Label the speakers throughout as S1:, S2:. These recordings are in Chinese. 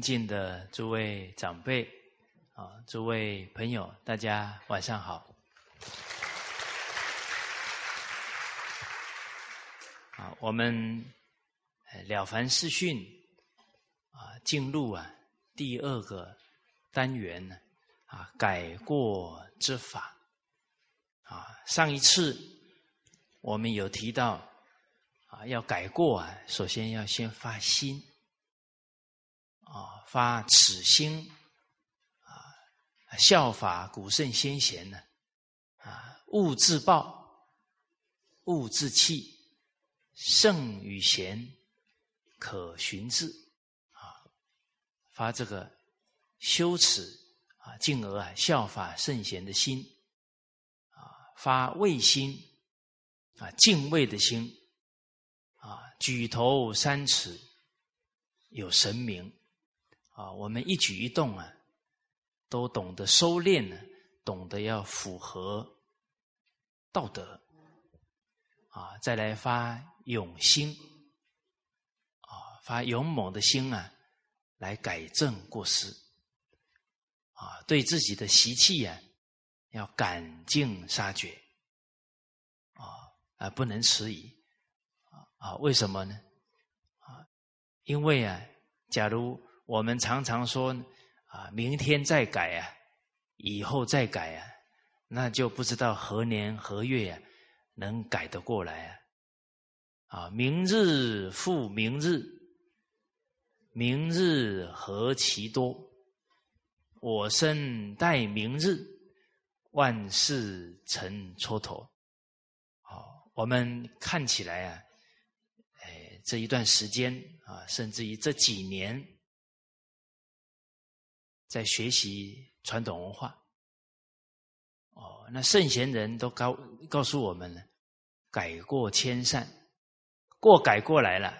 S1: 尊敬的诸位长辈，啊，诸位朋友，大家晚上好。啊，我们了凡四训啊，进入啊第二个单元呢，啊，改过之法。啊，上一次我们有提到啊，要改过啊，首先要先发心。啊，发此心啊，效法古圣先贤呢，啊，勿自暴，勿自弃，圣与贤，可循之。啊，发这个羞耻啊，进而啊效法圣贤的心，啊，发畏心啊，敬畏的心，啊，举头三尺有神明。啊，我们一举一动啊，都懂得收敛呢，懂得要符合道德啊，再来发勇心啊，发勇猛的心啊，来改正过失啊，对自己的习气呀，要赶尽杀绝啊啊，不能迟疑啊，为什么呢？啊，因为啊，假如我们常常说啊，明天再改啊，以后再改啊，那就不知道何年何月啊能改得过来啊！啊，明日复明日，明日何其多，我生待明日，万事成蹉跎。好，我们看起来啊，哎，这一段时间啊，甚至于这几年。在学习传统文化，哦，那圣贤人都告告诉我们了，改过迁善，过改过来了，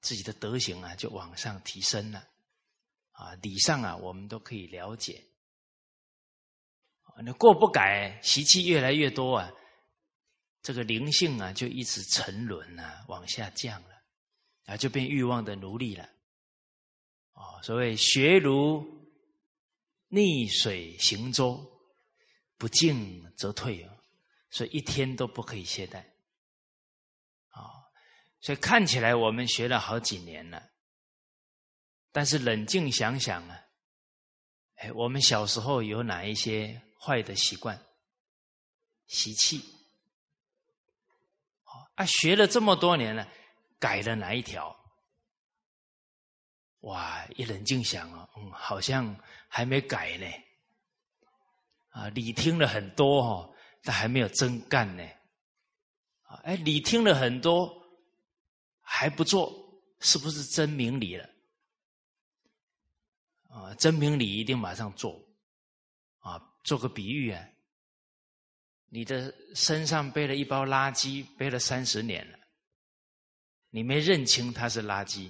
S1: 自己的德行啊就往上提升了，啊，礼上啊我们都可以了解，那过不改，习气越来越多啊，这个灵性啊就一直沉沦啊，往下降了，啊，就变欲望的奴隶了，哦，所谓学如。逆水行舟，不进则退啊！所以一天都不可以懈怠啊！所以看起来我们学了好几年了，但是冷静想想啊，哎，我们小时候有哪一些坏的习惯、习气？啊，学了这么多年了，改了哪一条？哇！一冷静想啊，嗯，好像还没改呢。啊，你听了很多哈，但还没有真干呢。啊，哎，你听了很多还不做，是不是真明理了？啊，真明理一定马上做。啊，做个比喻啊，你的身上背了一包垃圾，背了三十年了，你没认清它是垃圾。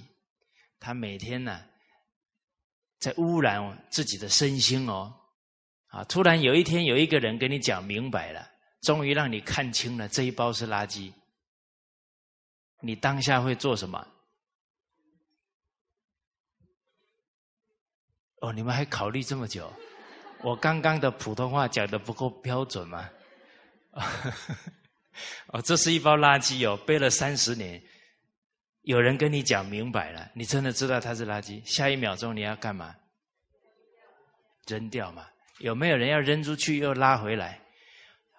S1: 他每天呢，在污染自己的身心哦，啊！突然有一天有一个人跟你讲明白了，终于让你看清了这一包是垃圾，你当下会做什么？哦，你们还考虑这么久？我刚刚的普通话讲的不够标准吗？哦，这是一包垃圾哦，背了三十年。有人跟你讲明白了，你真的知道它是垃圾。下一秒钟你要干嘛？扔掉嘛？有没有人要扔出去又拉回来？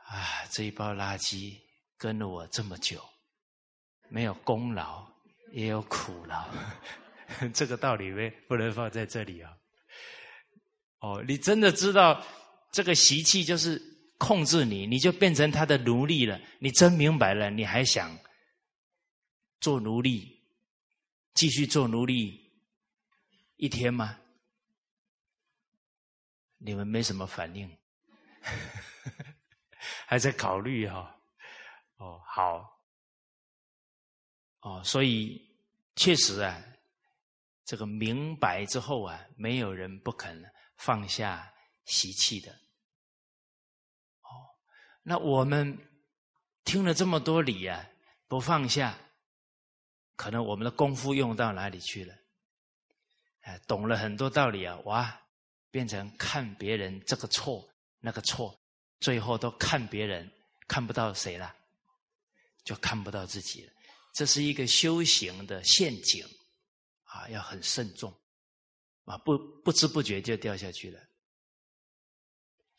S1: 啊，这一包垃圾跟了我这么久，没有功劳也有苦劳，这个道理没不能放在这里啊。哦，你真的知道这个习气就是控制你，你就变成他的奴隶了。你真明白了，你还想？做奴隶，继续做奴隶一天吗？你们没什么反应，还在考虑哈？哦，好，哦，所以确实啊，这个明白之后啊，没有人不肯放下习气的。哦，那我们听了这么多理啊，不放下。可能我们的功夫用到哪里去了？哎，懂了很多道理啊，哇，变成看别人这个错那个错，最后都看别人看不到谁了，就看不到自己了。这是一个修行的陷阱啊，要很慎重啊，不不知不觉就掉下去了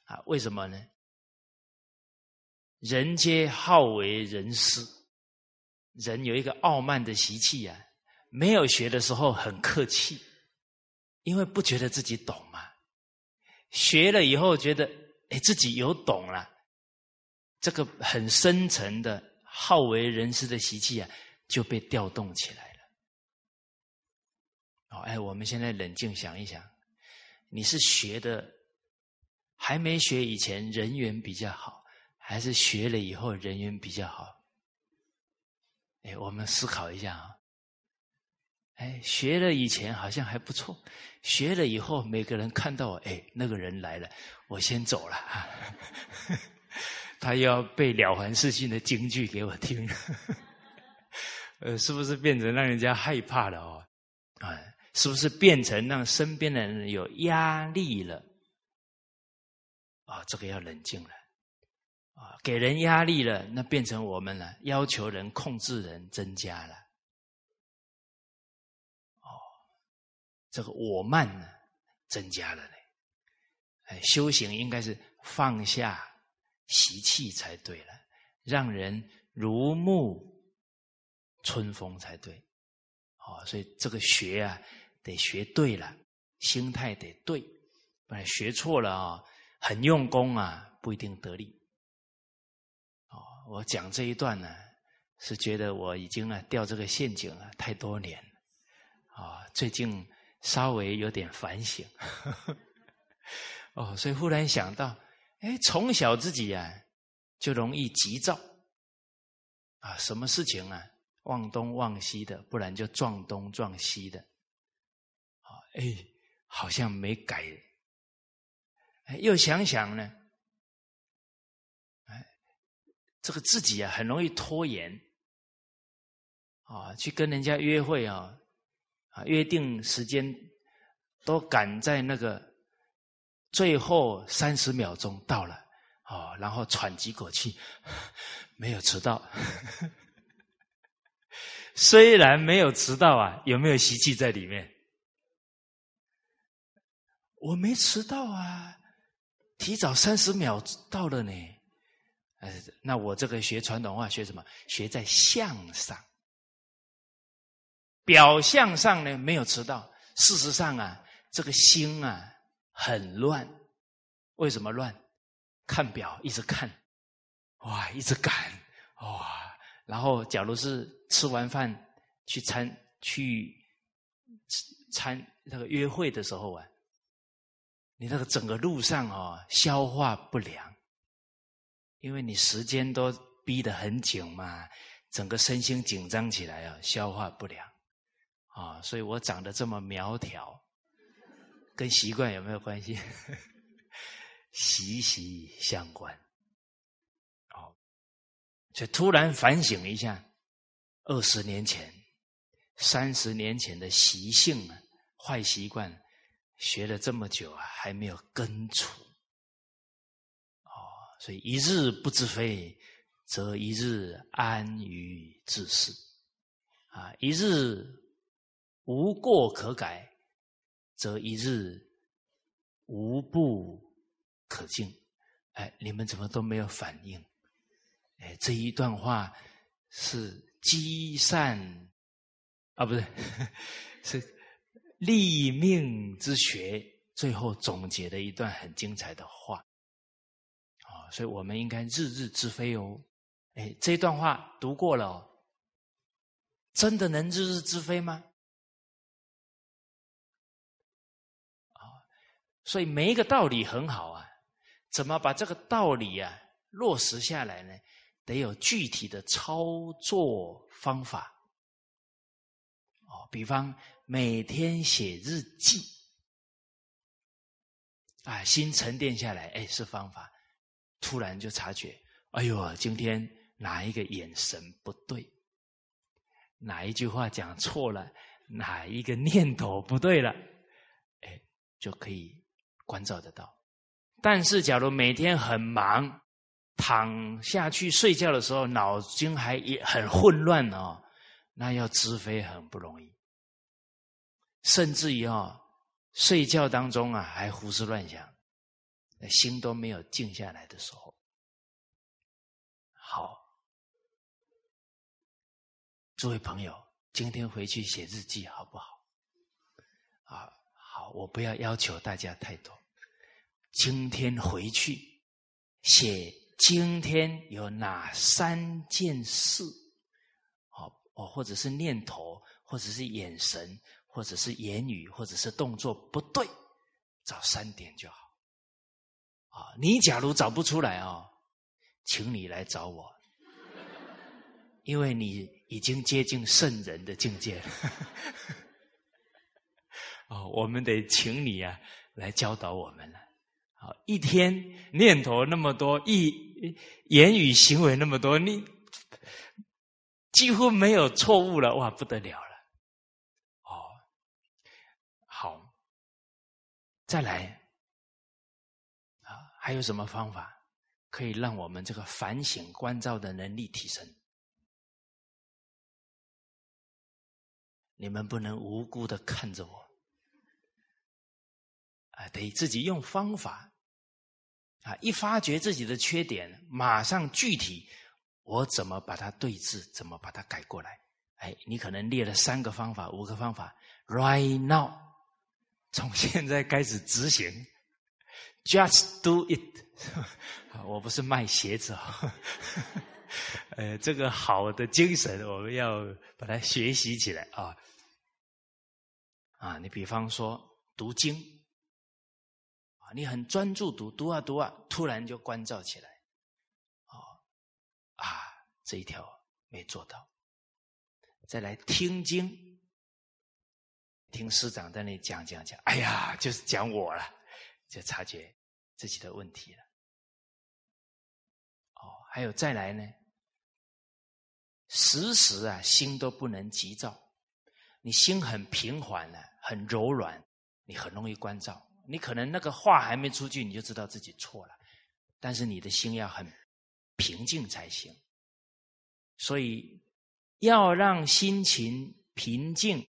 S1: 啊？为什么呢？人皆好为人师，人有一个傲慢的习气啊。没有学的时候很客气，因为不觉得自己懂嘛。学了以后觉得，哎，自己有懂了，这个很深沉的好为人师的习气啊，就被调动起来了。哦，哎，我们现在冷静想一想，你是学的还没学以前人缘比较好。还是学了以后人缘比较好。哎，我们思考一下啊。哎，学了以前好像还不错，学了以后每个人看到我，哎，那个人来了，我先走了啊。他要背了凡四训的京剧给我听，呃，是不是变成让人家害怕了哦？啊，是不是变成让身边的人有压力了？啊，这个要冷静了。给人压力了，那变成我们了，要求人、控制人增加了。哦，这个我慢呢，增加了嘞。哎，修行应该是放下习气才对了，让人如沐春风才对。哦，所以这个学啊，得学对了，心态得对，不然学错了啊，很用功啊，不一定得力。我讲这一段呢，是觉得我已经啊掉这个陷阱啊太多年，啊，最近稍微有点反省，哦，所以忽然想到，哎，从小自己啊就容易急躁，啊，什么事情啊忘东忘西的，不然就撞东撞西的，啊，哎，好像没改，哎，又想想呢。这个自己啊，很容易拖延啊，去跟人家约会啊，啊，约定时间都赶在那个最后三十秒钟到了啊，然后喘几口气，没有迟到。虽然没有迟到啊，有没有习气在里面？我没迟到啊，提早三十秒到了呢。那我这个学传统文化学什么？学在相上，表象上呢没有迟到，事实上啊，这个心啊很乱。为什么乱？看表一直看，哇，一直赶，哇，然后假如是吃完饭去参去参那个约会的时候啊，你那个整个路上啊消化不良。因为你时间都逼得很紧嘛，整个身心紧张起来啊，消化不良啊，所以我长得这么苗条，跟习惯有没有关系？息息相关。哦，所以突然反省一下，二十年前、三十年前的习性啊，坏习惯，学了这么久啊，还没有根除。所以一日不知非，则一日安于自是。啊，一日无过可改，则一日无不可进。哎，你们怎么都没有反应？哎，这一段话是积善啊，不是，是立命之学，最后总结的一段很精彩的话。所以我们应该日日之非哦，哎，这段话读过了哦，真的能日日之非吗？啊，所以每一个道理很好啊，怎么把这个道理啊落实下来呢？得有具体的操作方法。哦，比方每天写日记，啊，心沉淀下来，哎，是方法。突然就察觉，哎呦，今天哪一个眼神不对，哪一句话讲错了，哪一个念头不对了，哎就可以关照得到。但是，假如每天很忙，躺下去睡觉的时候，脑筋还也很混乱哦，那要知飞很不容易。甚至于哦，睡觉当中啊，还胡思乱想，心都没有静下来的时候。好，诸位朋友，今天回去写日记好不好？啊，好，我不要要求大家太多。今天回去写今天有哪三件事，哦哦，或者是念头，或者是眼神，或者是言语，或者是动作不对，找三点就好。啊，你假如找不出来哦。请你来找我，因为你已经接近圣人的境界了。哦，我们得请你啊，来教导我们了。好，一天念头那么多，一言语行为那么多，你几乎没有错误了，哇，不得了了。哦，好，再来，还有什么方法？可以让我们这个反省关照的能力提升。你们不能无辜的看着我，啊，得自己用方法，啊，一发觉自己的缺点，马上具体我怎么把它对治，怎么把它改过来。哎，你可能列了三个方法、五个方法，right now，从现在开始执行，just do it。我不是卖鞋子啊，呃，这个好的精神我们要把它学习起来啊啊！你比方说读经啊，你很专注读，读啊读啊，突然就关照起来，哦啊，这一条没做到。再来听经，听师长在那里讲讲讲，哎呀，就是讲我了，就察觉自己的问题了。哦还有再来呢，时时啊心都不能急躁，你心很平缓呢，很柔软，你很容易关照。你可能那个话还没出去，你就知道自己错了，但是你的心要很平静才行。所以要让心情平静，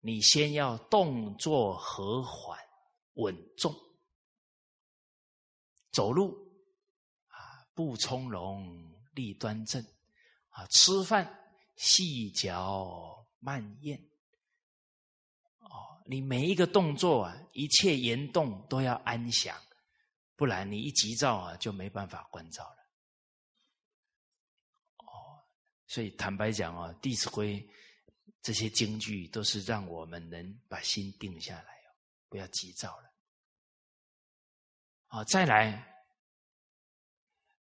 S1: 你先要动作和缓稳重，走路啊。步从容，立端正，啊，吃饭细嚼慢咽，哦，你每一个动作啊，一切言动都要安详，不然你一急躁啊，就没办法关照了。哦，所以坦白讲啊，《弟子规》这些京剧都是让我们能把心定下来哦，不要急躁了。好，再来。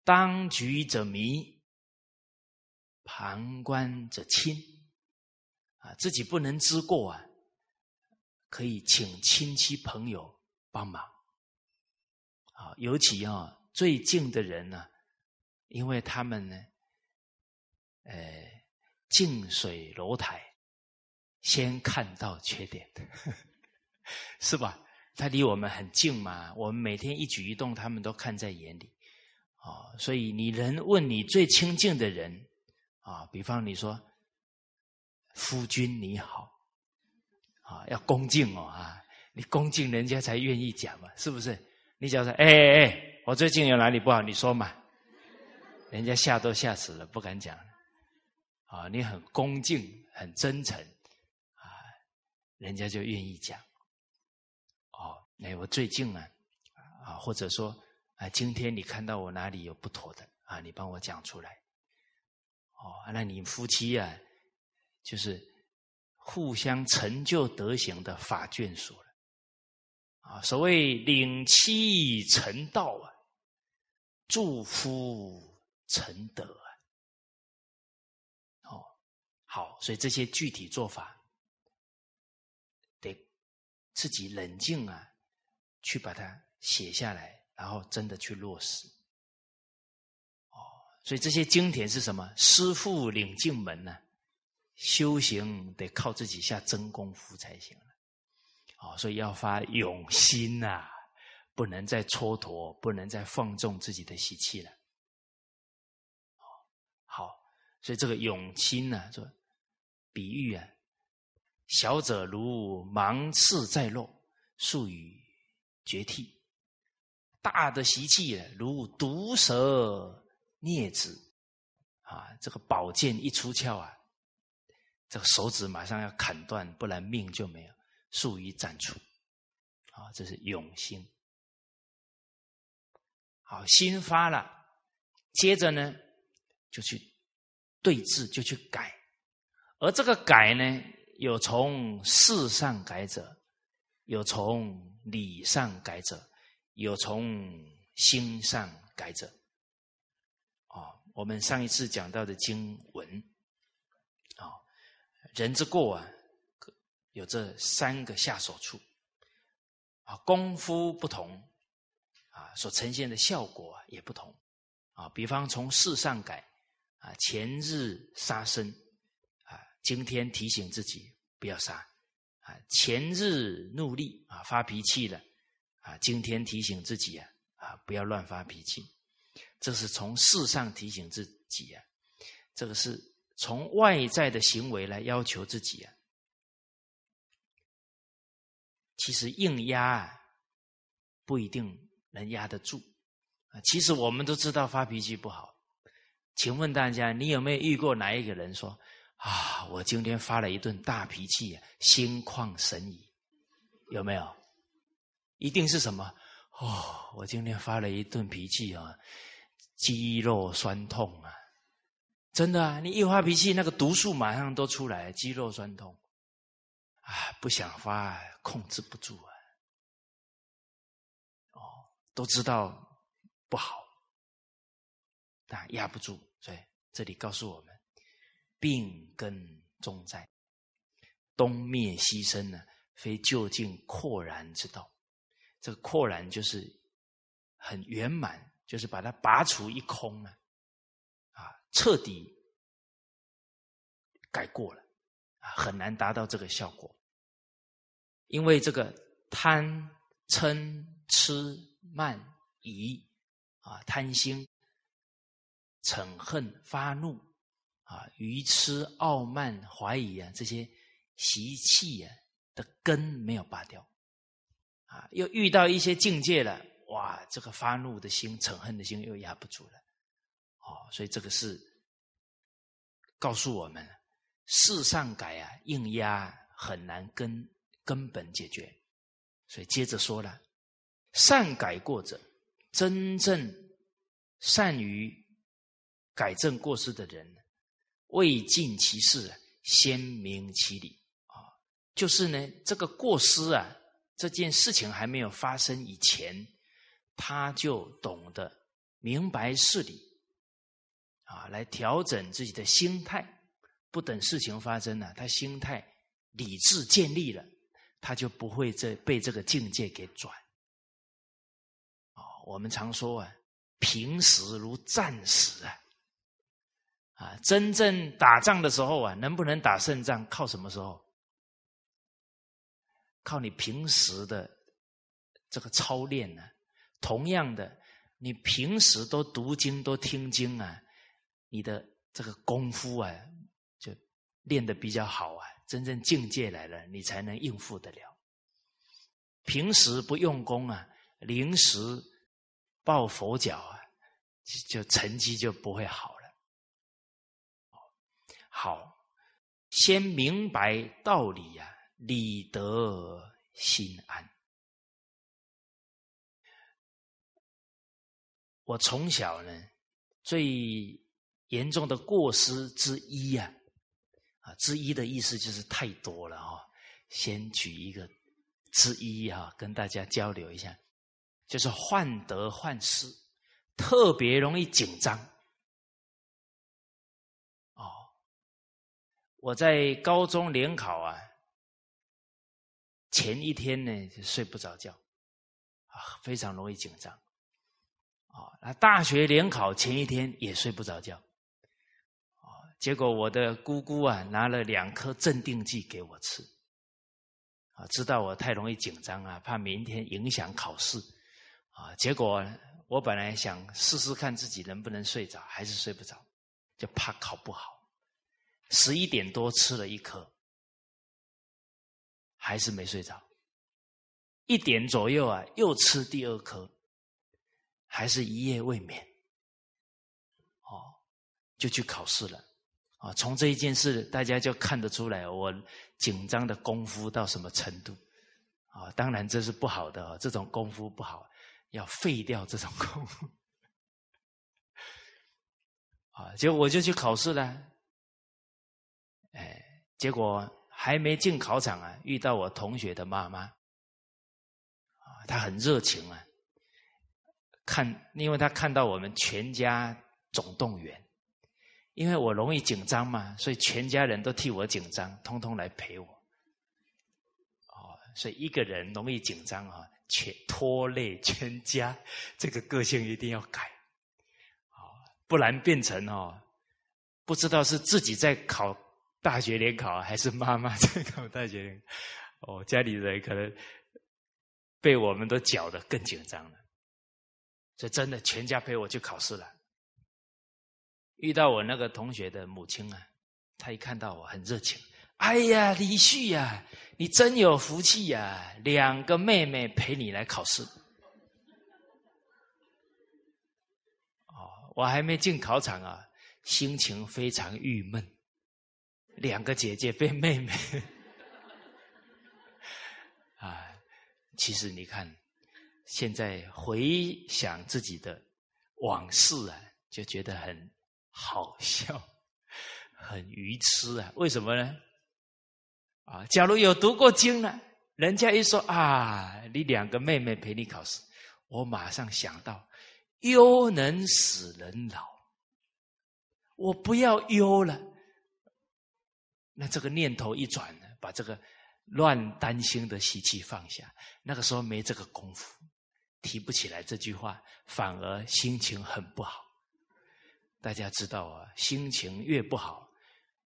S1: 当局者迷，旁观者清。啊，自己不能知过啊，可以请亲戚朋友帮忙。啊，尤其啊，最近的人呢，因为他们呢，呃，近水楼台，先看到缺点，是吧？他离我们很近嘛，我们每天一举一动，他们都看在眼里。啊，所以你人问你最亲近的人啊，比方你说夫君你好，啊，要恭敬哦啊，你恭敬人家才愿意讲嘛，是不是？你讲说哎哎哎，我最近有哪里不好，你说嘛，人家吓都吓死了，不敢讲。啊，你很恭敬，很真诚，啊，人家就愿意讲。哎，我最近啊，啊，或者说。啊，今天你看到我哪里有不妥的啊？你帮我讲出来。哦，那你夫妻啊，就是互相成就德行的法眷属了。啊，所谓领妻成道啊，祝夫成德啊。哦，好，所以这些具体做法，得自己冷静啊，去把它写下来。然后真的去落实，哦，所以这些经典是什么？师傅领进门呢？修行得靠自己下真功夫才行了。啊，所以要发勇心呐，不能再蹉跎，不能再放纵自己的习气了。好，所以这个勇心呢，说比喻啊，小者如芒刺在肉，术语绝替；大的习气如毒蛇啮子，啊，这个宝剑一出鞘啊，这个手指马上要砍断，不然命就没有。速于斩除，啊，这是勇心。好，心发了，接着呢，就去对峙，就去改。而这个改呢，有从事上改者，有从理上改者，有从心上改者。啊，我们上一次讲到的经文，啊，人之过啊。有这三个下手处，啊，功夫不同，啊，所呈现的效果也不同，啊，比方从事上改，啊，前日杀生，啊，今天提醒自己不要杀，啊，前日怒力啊，发脾气了，啊，今天提醒自己啊，啊，不要乱发脾气，这是从事上提醒自己啊，这个是从外在的行为来要求自己啊。其实硬压不一定能压得住啊！其实我们都知道发脾气不好，请问大家，你有没有遇过哪一个人说啊，我今天发了一顿大脾气，心旷神怡？有没有？一定是什么？哦，我今天发了一顿脾气啊，肌肉酸痛啊！真的啊，你一发脾气，那个毒素马上都出来，肌肉酸痛。啊，不想发，控制不住啊！哦，都知道不好，但压不住，所以这里告诉我们，病根重在，东灭西生呢，非就近阔然之道。这个阔然就是很圆满，就是把它拔除一空了，啊，彻底改过了，啊，很难达到这个效果。因为这个贪嗔痴慢疑啊，贪心、嗔恨、发怒啊，愚痴、傲慢、怀疑啊，这些习气啊的根没有拔掉啊，又遇到一些境界了，哇，这个发怒的心、嗔恨的心又压不住了，哦，所以这个是告诉我们，世上改啊，硬压很难根。根本解决，所以接着说了，善改过者，真正善于改正过失的人，未尽其事，先明其理啊，就是呢，这个过失啊，这件事情还没有发生以前，他就懂得明白事理啊，来调整自己的心态，不等事情发生了，他心态理智建立了。他就不会这被这个境界给转。哦，我们常说啊，平时如战时啊，啊，真正打仗的时候啊，能不能打胜仗，靠什么时候？靠你平时的这个操练呢？同样的，你平时都读经、都听经啊，你的这个功夫啊，就练得比较好啊。真正境界来了，你才能应付得了。平时不用功啊，临时抱佛脚啊，就成绩就不会好了。好，先明白道理呀，理得心安。我从小呢，最严重的过失之一呀。之一的意思就是太多了哈，先举一个之一啊，跟大家交流一下，就是患得患失，特别容易紧张。我在高中联考啊，前一天呢就睡不着觉，啊，非常容易紧张。啊，那大学联考前一天也睡不着觉。结果我的姑姑啊拿了两颗镇定剂给我吃，啊，知道我太容易紧张啊，怕明天影响考试啊。结果我本来想试试看自己能不能睡着，还是睡不着，就怕考不好。十一点多吃了一颗，还是没睡着。一点左右啊，又吃第二颗，还是一夜未眠。哦，就去考试了。啊，从这一件事，大家就看得出来我紧张的功夫到什么程度。啊，当然这是不好的，这种功夫不好，要废掉这种功夫。啊，结果我就去考试了。哎，结果还没进考场啊，遇到我同学的妈妈。他很热情啊，看，因为他看到我们全家总动员，因为我容易紧张嘛，所以全家人都替我紧张，通通来陪我。哦，所以一个人容易紧张啊，全拖累全家，这个个性一定要改，啊，不然变成哦，不知道是自己在考大学联考，还是妈妈在考 大学联，哦，家里人可能。被我们都搅得更紧张了，所以真的全家陪我去考试了。遇到我那个同学的母亲啊，她一看到我很热情，哎呀，李旭呀，你真有福气呀，两个妹妹陪你来考试。哦，我还没进考场啊，心情非常郁闷，两个姐姐被妹妹，啊。其实你看，现在回想自己的往事啊，就觉得很好笑，很愚痴啊。为什么呢？啊，假如有读过经呢，人家一说啊，你两个妹妹陪你考试，我马上想到忧能使人老，我不要忧了。那这个念头一转呢，把这个。乱担心的习气放下，那个时候没这个功夫，提不起来这句话，反而心情很不好。大家知道啊，心情越不好，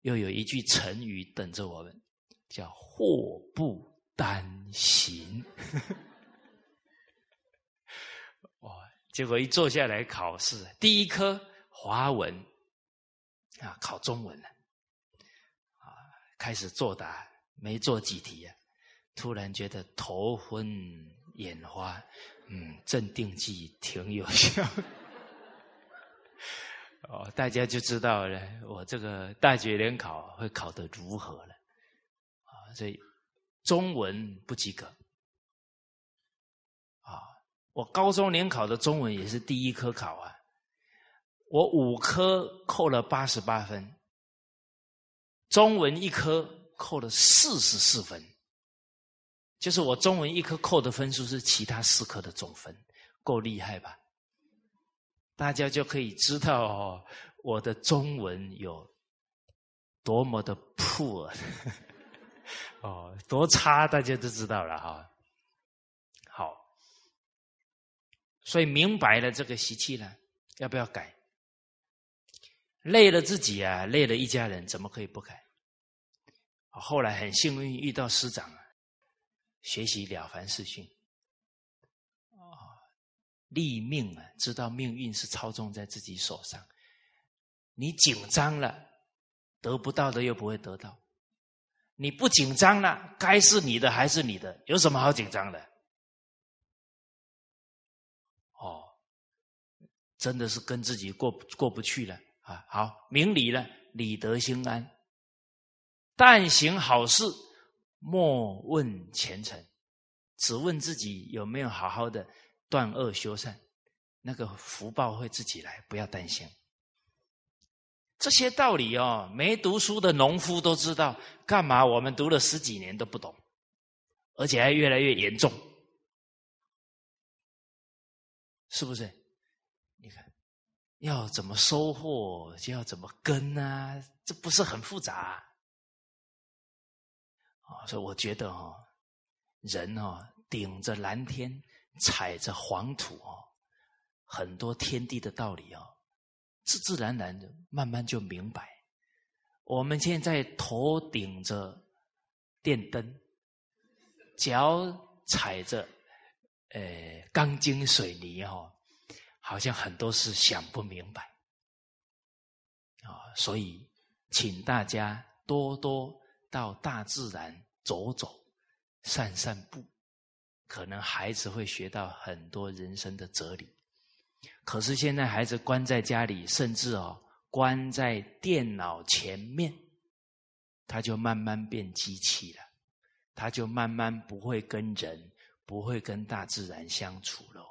S1: 又有一句成语等着我们，叫“祸不单行”。哇！结果一坐下来考试，第一科华文啊，考中文了，开始作答。没做几题呀，突然觉得头昏眼花，嗯，镇定剂挺有效。哦，大家就知道了，我这个大学联考会考得如何了。啊，所以中文不及格。啊，我高中联考的中文也是第一科考啊，我五科扣了八十八分，中文一科。扣了四十四分，就是我中文一科扣的分数是其他四科的总分，够厉害吧？大家就可以知道哦，我的中文有多么的 poor，哦，多差，大家都知道了哈。好，所以明白了这个习气了，要不要改？累了自己啊，累了一家人，怎么可以不改？后来很幸运遇到师长，学习了凡四训，啊，立命啊，知道命运是操纵在自己手上。你紧张了，得不到的又不会得到；你不紧张了，该是你的还是你的，有什么好紧张的？哦，真的是跟自己过过不去了啊！好，明理了，理得心安。但行好事，莫问前程，只问自己有没有好好的断恶修善，那个福报会自己来，不要担心。这些道理哦，没读书的农夫都知道，干嘛我们读了十几年都不懂，而且还越来越严重，是不是？你看，要怎么收获，就要怎么跟啊，这不是很复杂？所以我觉得哦，人哦，顶着蓝天，踩着黄土哦，很多天地的道理哦，自自然然的慢慢就明白。我们现在头顶着电灯，脚踩着呃钢筋水泥哈，好像很多事想不明白啊，所以请大家多多到大自然走走、散散步，可能孩子会学到很多人生的哲理。可是现在孩子关在家里，甚至哦关在电脑前面，他就慢慢变机器了，他就慢慢不会跟人、不会跟大自然相处了，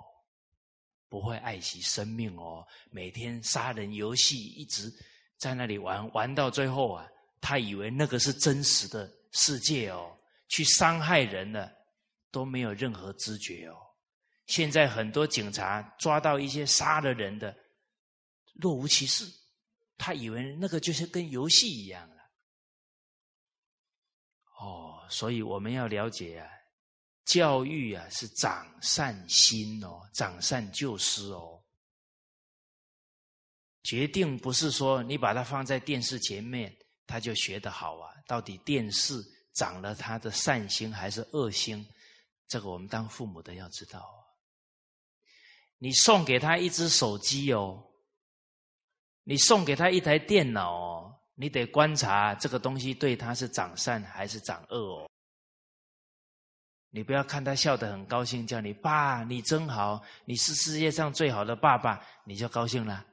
S1: 不会爱惜生命哦。每天杀人游戏一直在那里玩，玩到最后啊，他以为那个是真实的世界哦，去伤害人了都没有任何知觉哦。现在很多警察抓到一些杀了人的，若无其事，他以为那个就是跟游戏一样了。哦，所以我们要了解啊，教育啊是长善心哦，长善救失哦。决定不是说你把它放在电视前面，他就学得好啊。到底电视长了他的善心还是恶心？这个我们当父母的要知道。你送给他一只手机哦，你送给他一台电脑哦，你得观察这个东西对他是长善还是长恶哦。你不要看他笑得很高兴，叫你爸，你真好，你是世界上最好的爸爸，你就高兴了。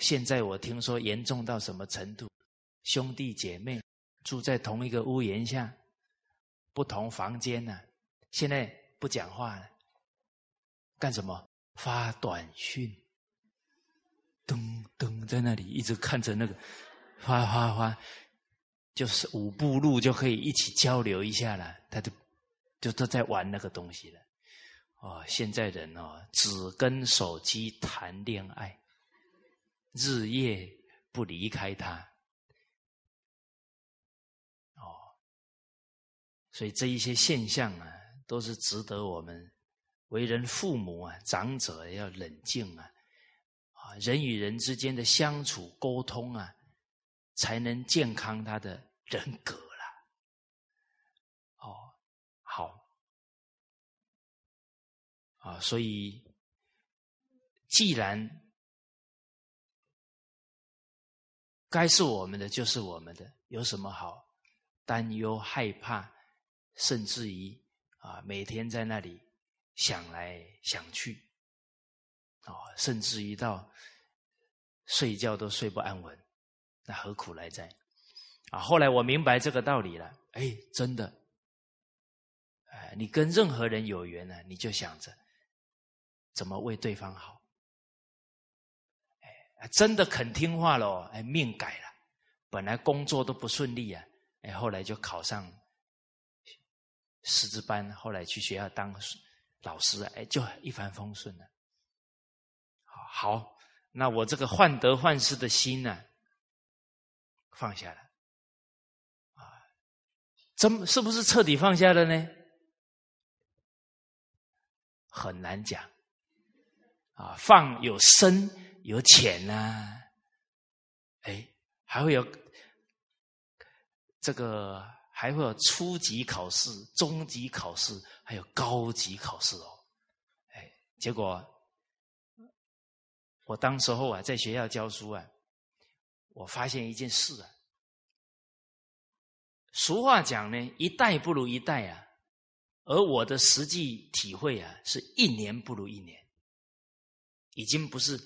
S1: 现在我听说严重到什么程度？兄弟姐妹住在同一个屋檐下，不同房间呢？现在。不讲话了，干什么？发短讯，噔噔，在那里一直看着那个，发发发，就是五步路就可以一起交流一下了。他就就都在玩那个东西了。哦，现在人哦，只跟手机谈恋爱，日夜不离开他。哦，所以这一些现象啊。都是值得我们为人父母啊，长者要冷静啊，啊，人与人之间的相处沟通啊，才能健康他的人格了。哦，好，啊，所以既然该是我们的就是我们的，有什么好担忧害怕，甚至于。啊，每天在那里想来想去，啊，甚至于到睡觉都睡不安稳，那何苦来哉？啊，后来我明白这个道理了。哎，真的，哎，你跟任何人有缘呢，你就想着怎么为对方好。真的肯听话了，哎，命改了，本来工作都不顺利啊，哎，后来就考上。师资班，后来去学校当老师，哎，就一帆风顺了。好，那我这个患得患失的心呢，放下了，啊，怎是不是彻底放下了呢？很难讲，啊，放有深有浅呐，哎，还会有这个。还会有初级考试、中级考试，还有高级考试哦。哎，结果我当时候啊，在学校教书啊，我发现一件事啊。俗话讲呢，一代不如一代啊。而我的实际体会啊，是一年不如一年，已经不是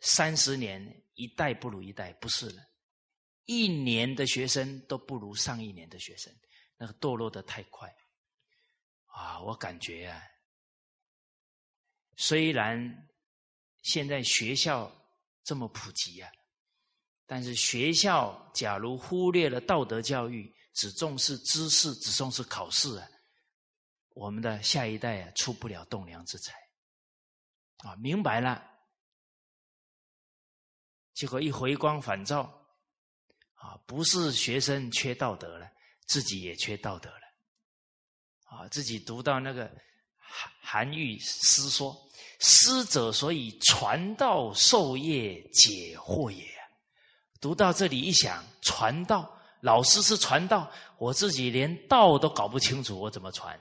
S1: 三十年一代不如一代，不是了。一年的学生都不如上一年的学生，那个堕落的太快啊！我感觉啊，虽然现在学校这么普及啊，但是学校假如忽略了道德教育，只重视知识，只重视考试啊，我们的下一代啊，出不了栋梁之才啊！明白了，结果一回光返照。啊，不是学生缺道德了，自己也缺道德了。啊，自己读到那个韩韩愈诗说：“师者，所以传道授业解惑也。”读到这里一想，传道，老师是传道，我自己连道都搞不清楚，我怎么传？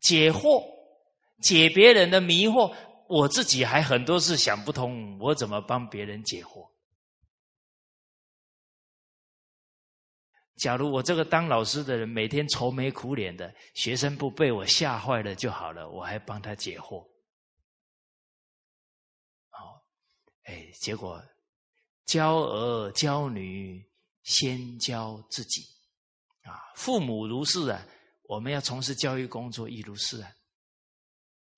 S1: 解惑，解别人的迷惑，我自己还很多事想不通，我怎么帮别人解惑？假如我这个当老师的人每天愁眉苦脸的，学生不被我吓坏了就好了，我还帮他解惑。好，哎，结果教儿教女先教自己啊，父母如是啊，我们要从事教育工作亦如是啊。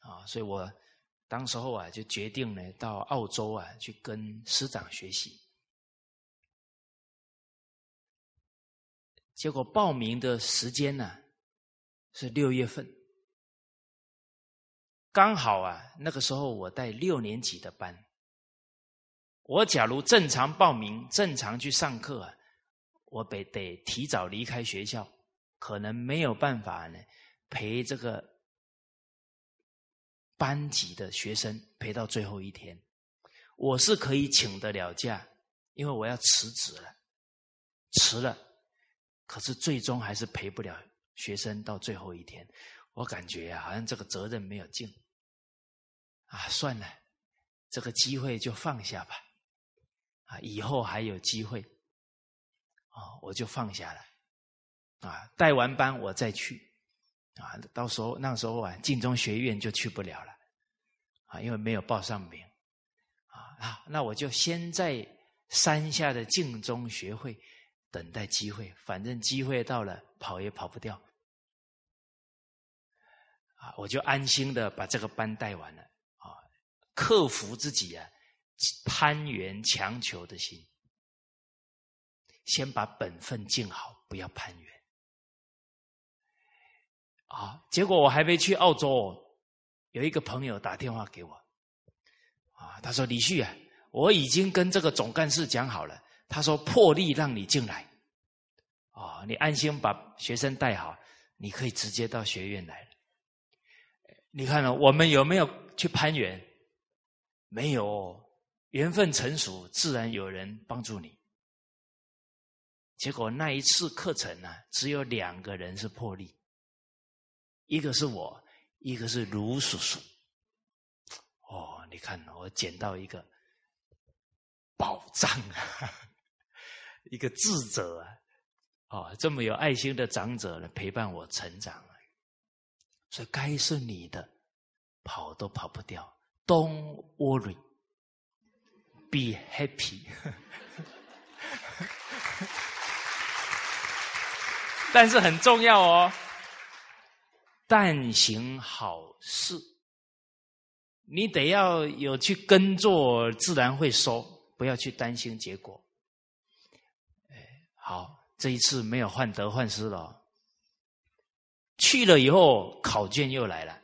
S1: 啊，所以我当时候啊就决定呢到澳洲啊去跟师长学习。结果报名的时间呢是六月份，刚好啊，那个时候我带六年级的班。我假如正常报名、正常去上课啊，我得得提早离开学校，可能没有办法呢陪这个班级的学生陪到最后一天。我是可以请得了假，因为我要辞职了，辞了。可是最终还是陪不了学生到最后一天，我感觉啊，好像这个责任没有尽，啊，算了，这个机会就放下吧，啊，以后还有机会，啊，我就放下了，啊，带完班我再去，啊，到时候那时候啊，晋中学院就去不了了，啊，因为没有报上名，啊啊，那我就先在山下的晋中学会。等待机会，反正机会到了，跑也跑不掉。啊，我就安心的把这个班带完了。啊，克服自己啊攀援强求的心，先把本分尽好，不要攀援。啊，结果我还没去澳洲，有一个朋友打电话给我，啊，他说李旭啊，我已经跟这个总干事讲好了。他说：“破例让你进来，啊，你安心把学生带好，你可以直接到学院来了。你看了我们有没有去攀援？没有，缘分成熟，自然有人帮助你。结果那一次课程呢，只有两个人是破例，一个是我，一个是卢叔叔。哦，你看，我捡到一个宝藏啊！” 一个智者啊，哦，这么有爱心的长者呢，陪伴我成长所以该是你的，跑都跑不掉。Don't worry, be happy。但是很重要哦，但行好事，你得要有去耕作，自然会收，不要去担心结果。好，这一次没有患得患失了。去了以后，考卷又来了。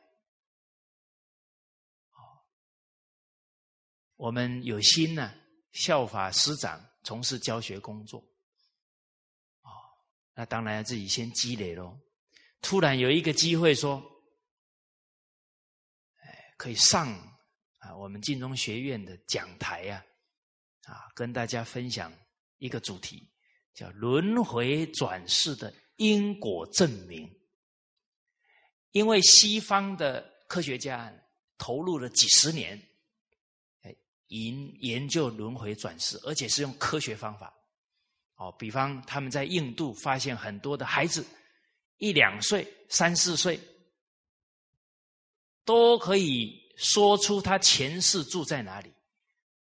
S1: 我们有心呢，效法师长，从事教学工作。哦，那当然要自己先积累喽。突然有一个机会说，哎，可以上啊，我们晋中学院的讲台呀，啊，跟大家分享一个主题。叫轮回转世的因果证明，因为西方的科学家投入了几十年，哎，研研究轮回转世，而且是用科学方法。哦，比方他们在印度发现很多的孩子，一两岁、三四岁，都可以说出他前世住在哪里，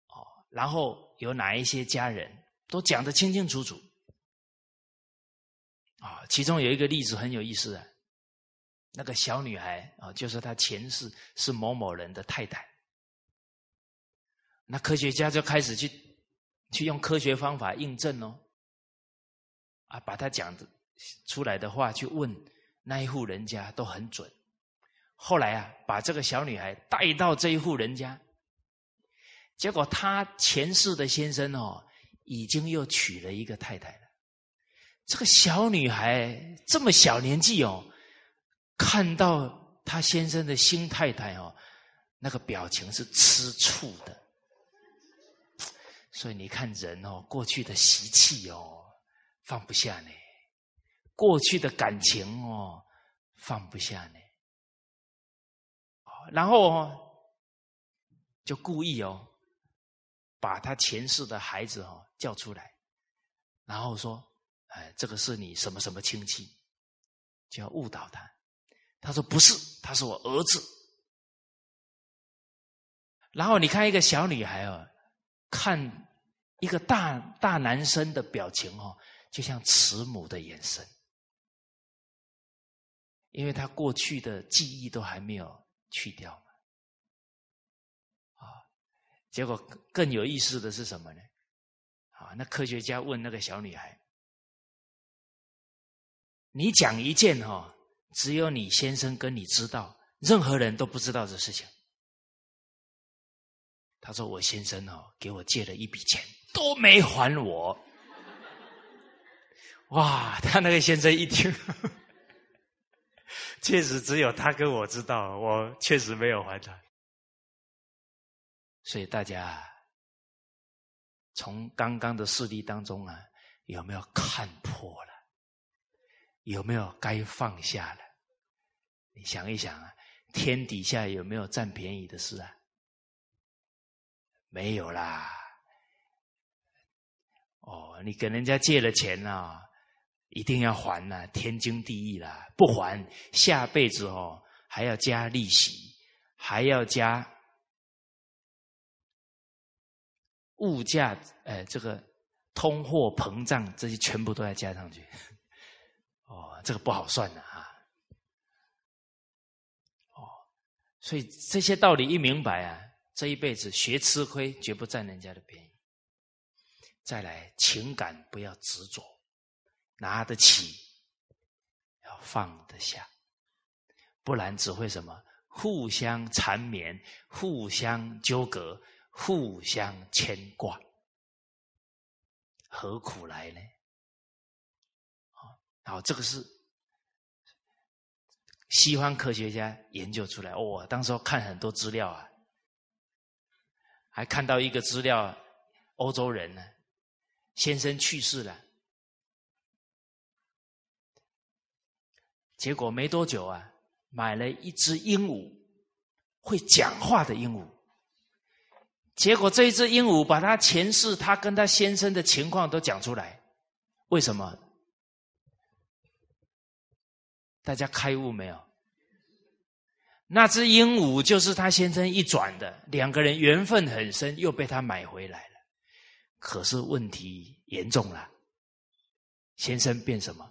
S1: 哦，然后有哪一些家人。都讲得清清楚楚，啊，其中有一个例子很有意思啊，那个小女孩啊，就是她前世是某某人的太太，那科学家就开始去去用科学方法印证哦，啊，把他讲的出来的话去问那一户人家都很准，后来啊，把这个小女孩带到这一户人家，结果她前世的先生哦。已经又娶了一个太太了。这个小女孩这么小年纪哦，看到她先生的新太太哦，那个表情是吃醋的。所以你看人哦，过去的习气哦，放不下呢，过去的感情哦，放不下呢。然后哦就故意哦，把他前世的孩子哦叫出来，然后说：“哎，这个是你什么什么亲戚？”就要误导他。他说：“不是，他是我儿子。”然后你看一个小女孩哦，看一个大大男生的表情哦，就像慈母的眼神，因为他过去的记忆都还没有去掉嘛。啊，结果更有意思的是什么呢？啊，那科学家问那个小女孩：“你讲一件哈，只有你先生跟你知道，任何人都不知道的事情。”他说：“我先生哦，给我借了一笔钱，都没还我。”哇！他那个先生一听，确实只有他跟我知道，我确实没有还他。所以大家从刚刚的事例当中啊，有没有看破了？有没有该放下了？你想一想啊，天底下有没有占便宜的事啊？没有啦，哦，你跟人家借了钱啊，一定要还呐，天经地义啦。不还，下辈子哦还要加利息，还要加物价，哎，这个通货膨胀这些全部都要加上去。哦，这个不好算的啊。哦，所以这些道理一明白啊。这一辈子学吃亏，绝不占人家的便宜。再来，情感不要执着，拿得起，要放得下，不然只会什么？互相缠绵，互相纠葛，互相牵挂，何苦来呢？好，这个是西方科学家研究出来。哦，当时看很多资料啊。还看到一个资料，欧洲人呢，先生去世了，结果没多久啊，买了一只鹦鹉，会讲话的鹦鹉。结果这一只鹦鹉把他前世他跟他先生的情况都讲出来，为什么？大家开悟没有？那只鹦鹉就是他先生一转的，两个人缘分很深，又被他买回来了。可是问题严重了，先生变什么？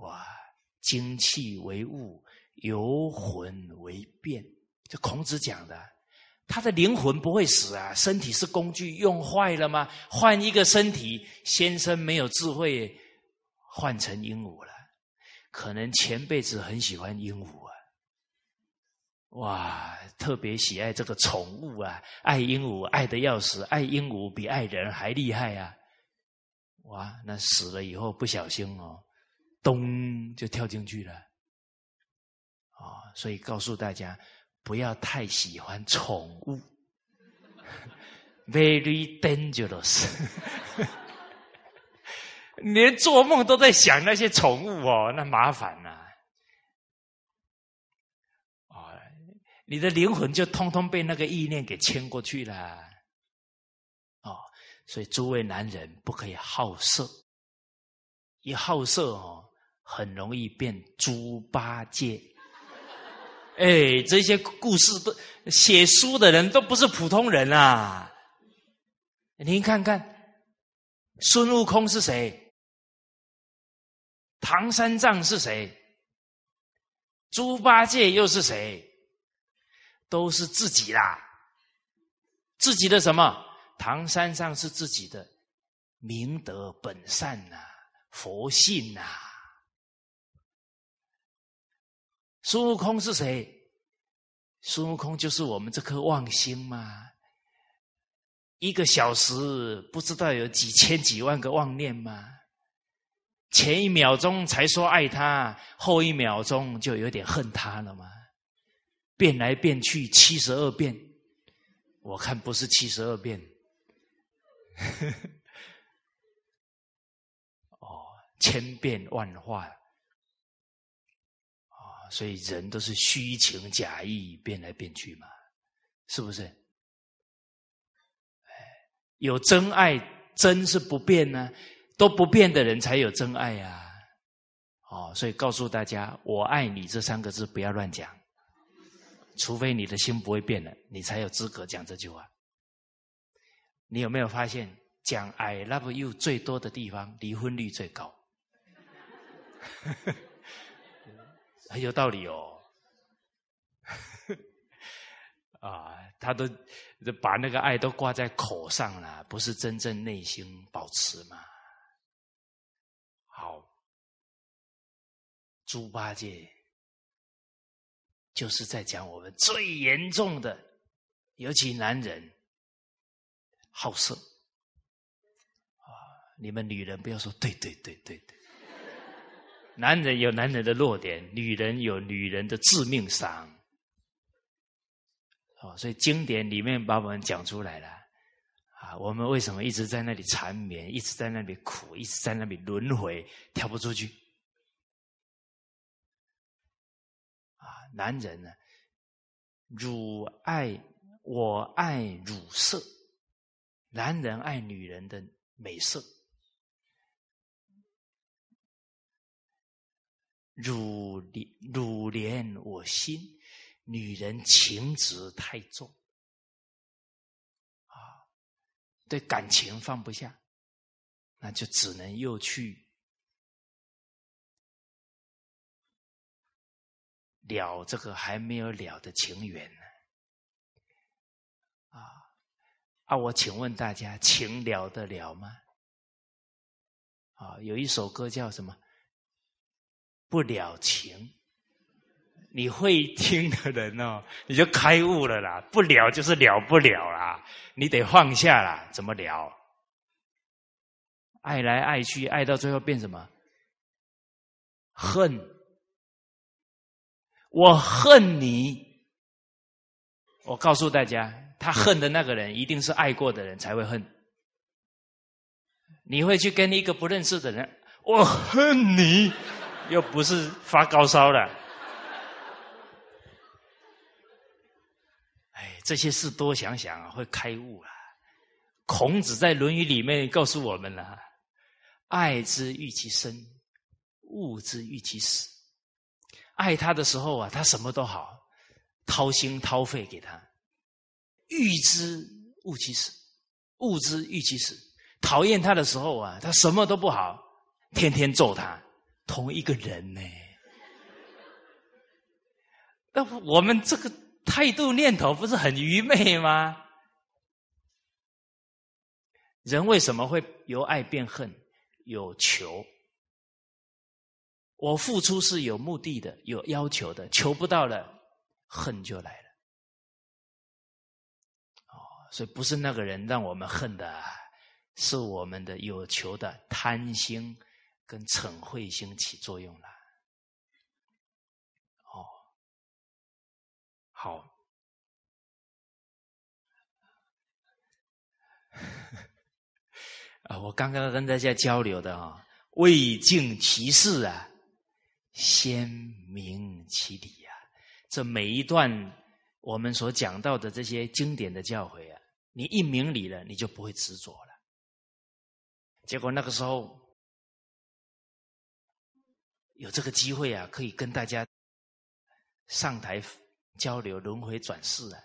S1: 哇，精气为物，游魂为变。这孔子讲的，他的灵魂不会死啊，身体是工具，用坏了吗？换一个身体，先生没有智慧，换成鹦鹉了。可能前辈子很喜欢鹦鹉啊，哇，特别喜爱这个宠物啊，爱鹦鹉爱的要死，爱鹦鹉比爱人还厉害啊！哇，那死了以后不小心哦，咚就跳进去了，啊，所以告诉大家不要太喜欢宠物，very dangerous。连做梦都在想那些宠物哦，那麻烦呐！哦，你的灵魂就通通被那个意念给牵过去了。哦，所以诸位男人不可以好色，一好色哦，很容易变猪八戒。哎，这些故事都写书的人都不是普通人啊！您看看，孙悟空是谁？唐三藏是谁？猪八戒又是谁？都是自己啦，自己的什么？唐三藏是自己的明德本善呐，佛性呐。孙悟空是谁？孙悟空就是我们这颗妄心嘛。一个小时不知道有几千几万个妄念吗？前一秒钟才说爱他，后一秒钟就有点恨他了吗？变来变去七十二变，我看不是七十二变，哦千变万化！所以人都是虚情假意变来变去嘛，是不是？有真爱，真是不变呢，都不变的人才有真爱呀。哦，所以告诉大家，“我爱你”这三个字不要乱讲，除非你的心不会变了，你才有资格讲这句话。你有没有发现，讲 “I love you” 最多的地方，离婚率最高？很有道理哦。啊，他都把那个爱都挂在口上了，不是真正内心保持吗？好。猪八戒就是在讲我们最严重的，尤其男人好色啊！你们女人不要说对对对对对，男人有男人的弱点，女人有女人的致命伤。哦，所以经典里面把我们讲出来了啊！我们为什么一直在那里缠绵，一直在那里苦，一直在那里轮回，跳不出去？啊男人呢，汝爱我爱乳色，男人爱女人的美色，汝怜汝怜我心，女人情执太重，啊，对感情放不下，那就只能又去。了这个还没有了的情缘呢，啊啊！我请问大家，情了得了吗？啊，有一首歌叫什么？不了情。你会听的人哦，你就开悟了啦。不了就是了不了啦，你得放下啦。怎么了？爱来爱去，爱到最后变什么？恨。我恨你！我告诉大家，他恨的那个人一定是爱过的人才会恨。你会去跟一个不认识的人，我恨你，又不是发高烧了。哎，这些事多想想啊，会开悟啊。孔子在《论语》里面告诉我们了：爱之欲其生，恶之欲其死。爱他的时候啊，他什么都好，掏心掏肺给他；欲之恶其死，恶之欲其死。讨厌他的时候啊，他什么都不好，天天揍他。同一个人呢？那我们这个态度念头不是很愚昧吗？人为什么会由爱变恨？有求。我付出是有目的的，有要求的，求不到了，恨就来了。哦，所以不是那个人让我们恨的，是我们的有求的贪心跟嗔恚心起作用了。哦，好，啊，我刚刚跟大家交流的啊，未尽其事啊。先明其理呀！这每一段我们所讲到的这些经典的教诲啊，你一明理了，你就不会执着了。结果那个时候有这个机会啊，可以跟大家上台交流轮回转世啊。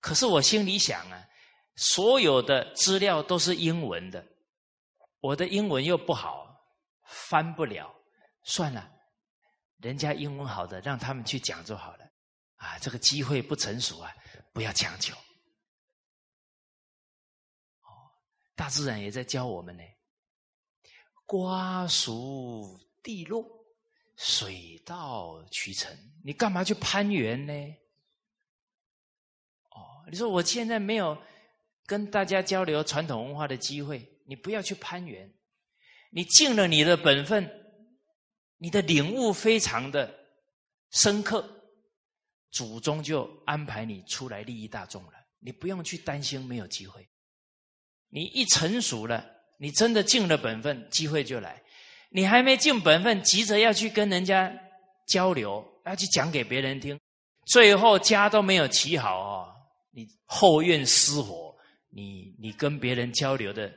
S1: 可是我心里想啊，所有的资料都是英文的，我的英文又不好，翻不了，算了。人家英文好的，让他们去讲就好了。啊，这个机会不成熟啊，不要强求。哦，大自然也在教我们呢。瓜熟地落，水到渠成。你干嘛去攀援呢？哦，你说我现在没有跟大家交流传统文化的机会，你不要去攀援。你尽了你的本分。你的领悟非常的深刻，祖宗就安排你出来利益大众了。你不用去担心没有机会。你一成熟了，你真的尽了本分，机会就来。你还没尽本分，急着要去跟人家交流，要去讲给别人听，最后家都没有起好哦，你后院失火，你你跟别人交流的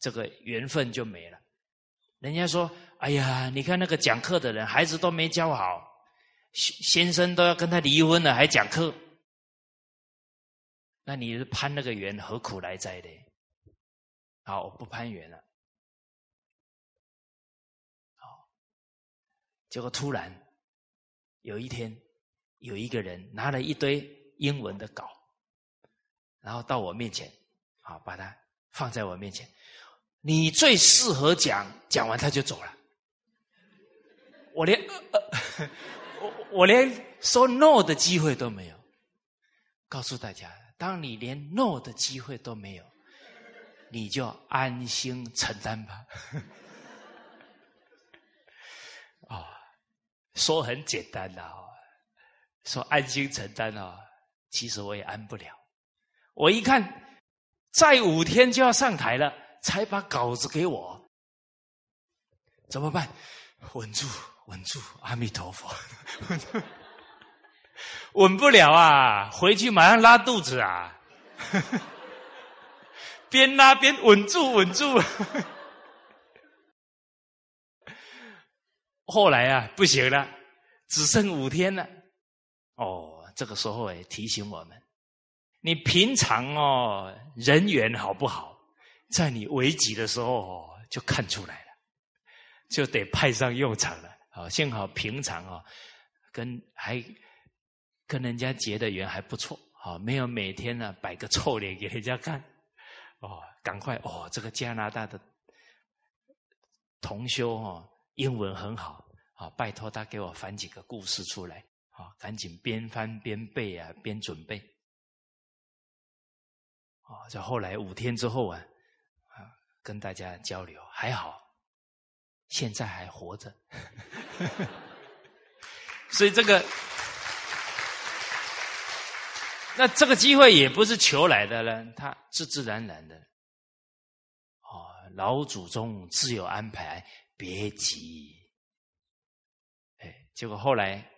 S1: 这个缘分就没了。人家说：“哎呀，你看那个讲课的人，孩子都没教好，先先生都要跟他离婚了，还讲课。”那你攀那个缘，何苦来哉的？好，我不攀缘了。结果突然有一天，有一个人拿了一堆英文的稿，然后到我面前，好，把它放在我面前。你最适合讲，讲完他就走了。我连我我连说 no 的机会都没有。告诉大家。当你连 no 的机会都没有，你就安心承担吧。啊，说很简单的哦，说安心承担哦，其实我也安不了。我一看，再五天就要上台了，才把稿子给我，怎么办？稳住，稳住，阿弥陀佛。稳不了啊！回去马上拉肚子啊！边拉边稳住，稳住。后来啊，不行了，只剩五天了。哦，这个时候哎，提醒我们：你平常哦人缘好不好，在你危急的时候哦就看出来了，就得派上用场了。好，幸好平常哦，跟还。跟人家结的缘还不错，好，没有每天呢摆个臭脸给人家看，哦，赶快哦，这个加拿大的同修哦，英文很好，好，拜托他给我翻几个故事出来，好，赶紧边翻边背啊，边准备，哦，这后来五天之后啊，啊，跟大家交流还好，现在还活着，所以这个。那这个机会也不是求来的了，他自自然然的。哦，老祖宗自有安排，别急。哎，结果后来，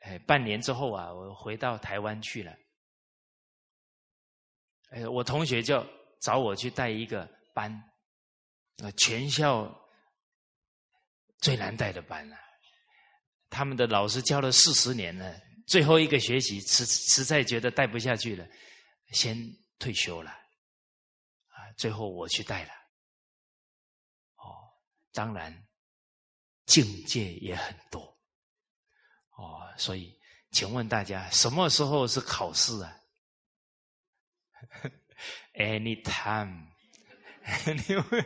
S1: 哎，半年之后啊，我回到台湾去了。哎，我同学就找我去带一个班，啊，全校最难带的班了。他们的老师教了四十年了。最后一个学习，实实在觉得带不下去了，先退休了。啊，最后我去带了。当然，境界也很多。哦，所以，请问大家，什么时候是考试啊？Anytime，因为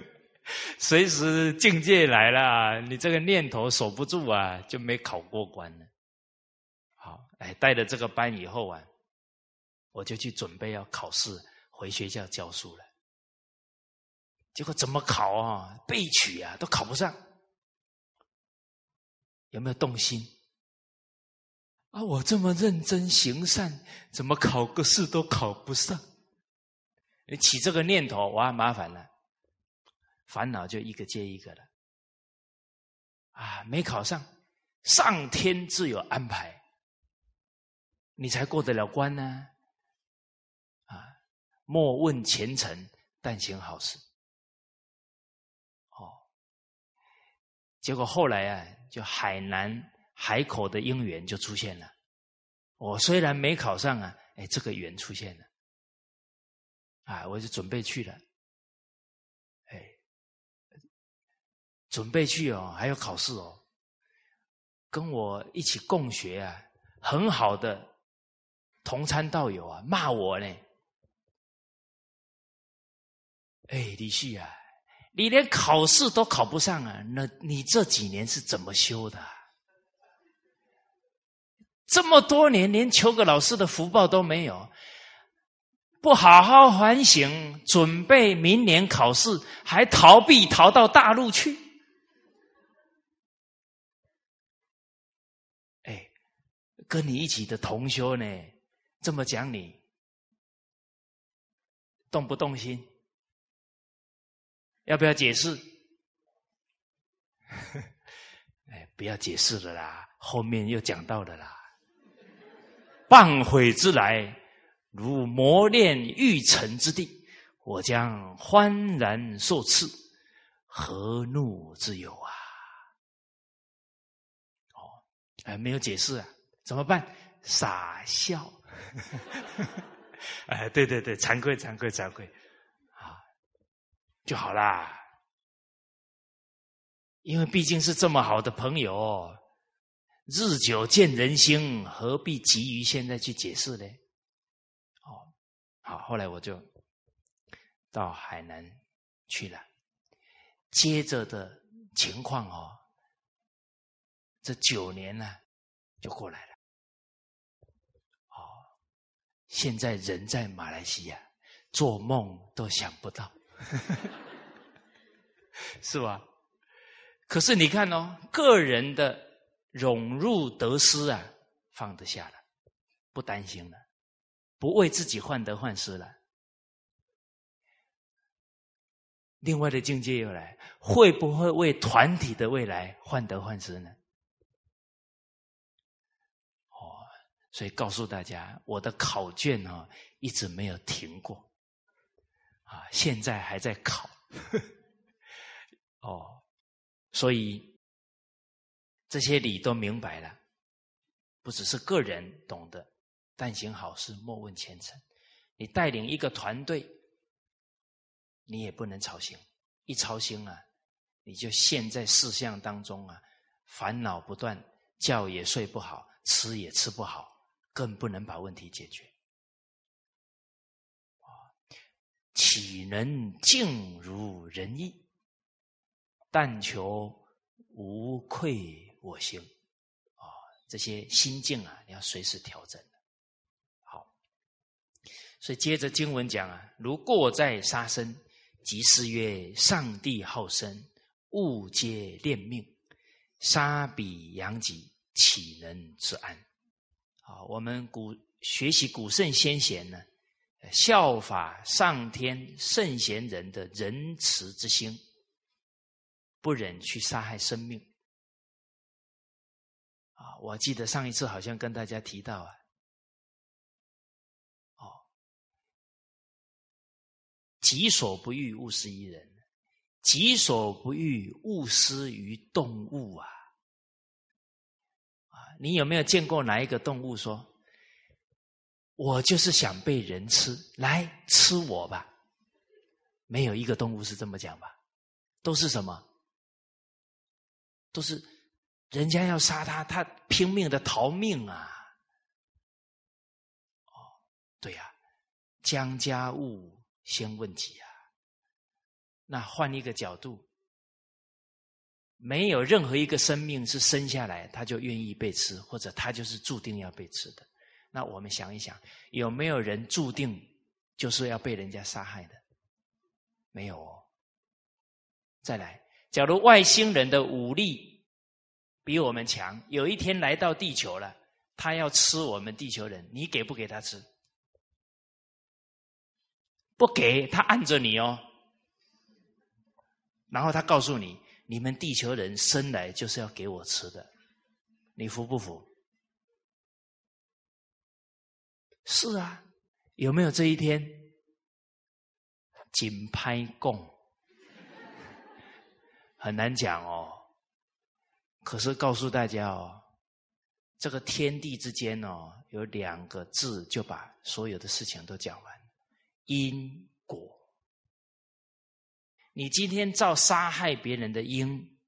S1: 随时境界来了，你这个念头守不住啊，就没考过关了。好哎，带了这个班以后啊，我就去准备要考试，回学校教书了。结果怎么考啊？背曲啊，都考不上。有没有动心？啊，我这么认真行善，怎么考个试都考不上？你起这个念头，哇，麻烦了，烦恼就一个接一个了。啊，没考上，上天自有安排。你才过得了关呢，啊！莫问前程，但行好事。结果后来啊，就海南海口的姻缘就出现了。我虽然没考上啊，哎，这个缘出现了，啊，我就准备去了，哎，准备去哦，还要考试哦，跟我一起共学啊，很好的。同参道友啊，骂我呢！哎，李旭啊，你连考试都考不上啊？那你这几年是怎么修的？这么多年连求个老师的福报都没有，不好好反省，准备明年考试，还逃避逃到大陆去？哎，跟你一起的同修呢？这么讲你，动不动心？要不要解释？哎，不要解释了啦，后面又讲到的啦。半悔之来，如磨练玉成之地，我将欢然受赐，何怒之有啊？哦，哎，没有解释啊，怎么办？傻笑。哎，对对对，惭愧惭愧惭愧，啊，就好啦。因为毕竟是这么好的朋友。日久见人心，何必急于现在去解释呢？哦，好，后来我就到海南去了。接着的情况哦，这九年呢就过来了。哦，现在人在马来西亚，做梦都想不到，是吧？可是你看哦，个人的。融入得失啊，放得下了，不担心了，不为自己患得患失了。另外的境界又来，会不会为团体的未来患得患失呢？哦，所以告诉大家，我的考卷啊一直没有停过，啊，现在还在考。哦，所以。这些理都明白了，不只是个人懂得，但行好事，莫问前程。你带领一个团队，你也不能操心，一操心啊，你就陷在事项当中啊，烦恼不断，觉也睡不好，吃也吃不好，更不能把问题解决。岂能尽如人意？但求无愧。我心，啊，这些心境啊，你要随时调整好，所以接着经文讲啊，如过在杀生，即是曰上帝好生，物皆恋命，杀彼阳己，岂能自安？啊，我们古学习古圣先贤呢，效法上天圣贤人的仁慈之心，不忍去杀害生命。啊，我记得上一次好像跟大家提到啊，哦，己所不欲，勿施于人；己所不欲，勿施于动物啊！啊，你有没有见过哪一个动物说：“我就是想被人吃，来吃我吧？”没有一个动物是这么讲吧？都是什么？都是。人家要杀他，他拼命的逃命啊！哦，对呀，将家务先问己啊。那换一个角度，没有任何一个生命是生下来他就愿意被吃，或者他就是注定要被吃的。那我们想一想，有没有人注定就是要被人家杀害的？没有哦。再来，假如外星人的武力。比我们强，有一天来到地球了，他要吃我们地球人，你给不给他吃？不给他按着你哦，然后他告诉你，你们地球人生来就是要给我吃的，你服不服？是啊，有没有这一天？紧拍供，很难讲哦。可是告诉大家哦，这个天地之间哦，有两个字就把所有的事情都讲完：因果。你今天造杀害别人的因，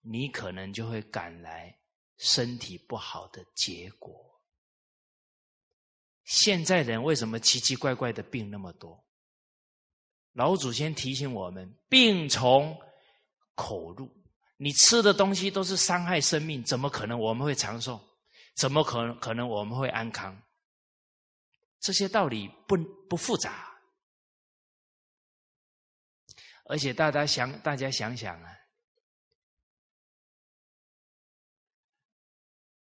S1: 你可能就会赶来身体不好的结果。现在人为什么奇奇怪怪的病那么多？老祖先提醒我们：病从口入。你吃的东西都是伤害生命，怎么可能我们会长寿？怎么可能可能我们会安康？这些道理不不复杂，而且大家想，大家想想啊，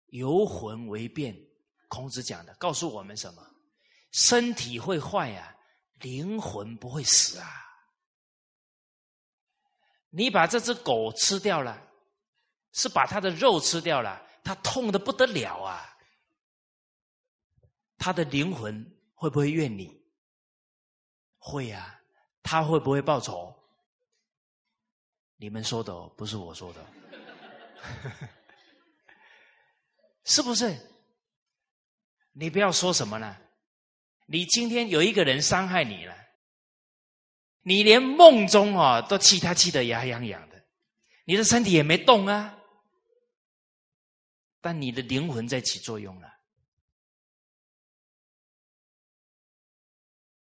S1: 游魂为变，孔子讲的，告诉我们什么？身体会坏呀，灵魂不会死啊。你把这只狗吃掉了，是把它的肉吃掉了，它痛的不得了啊！他的灵魂会不会怨你？会呀。他会不会报仇？你们说的，不是我说的，是不是？你不要说什么呢？你今天有一个人伤害你了，你连梦中啊都气他气得牙痒痒的，你的身体也没动啊，但你的灵魂在起作用了。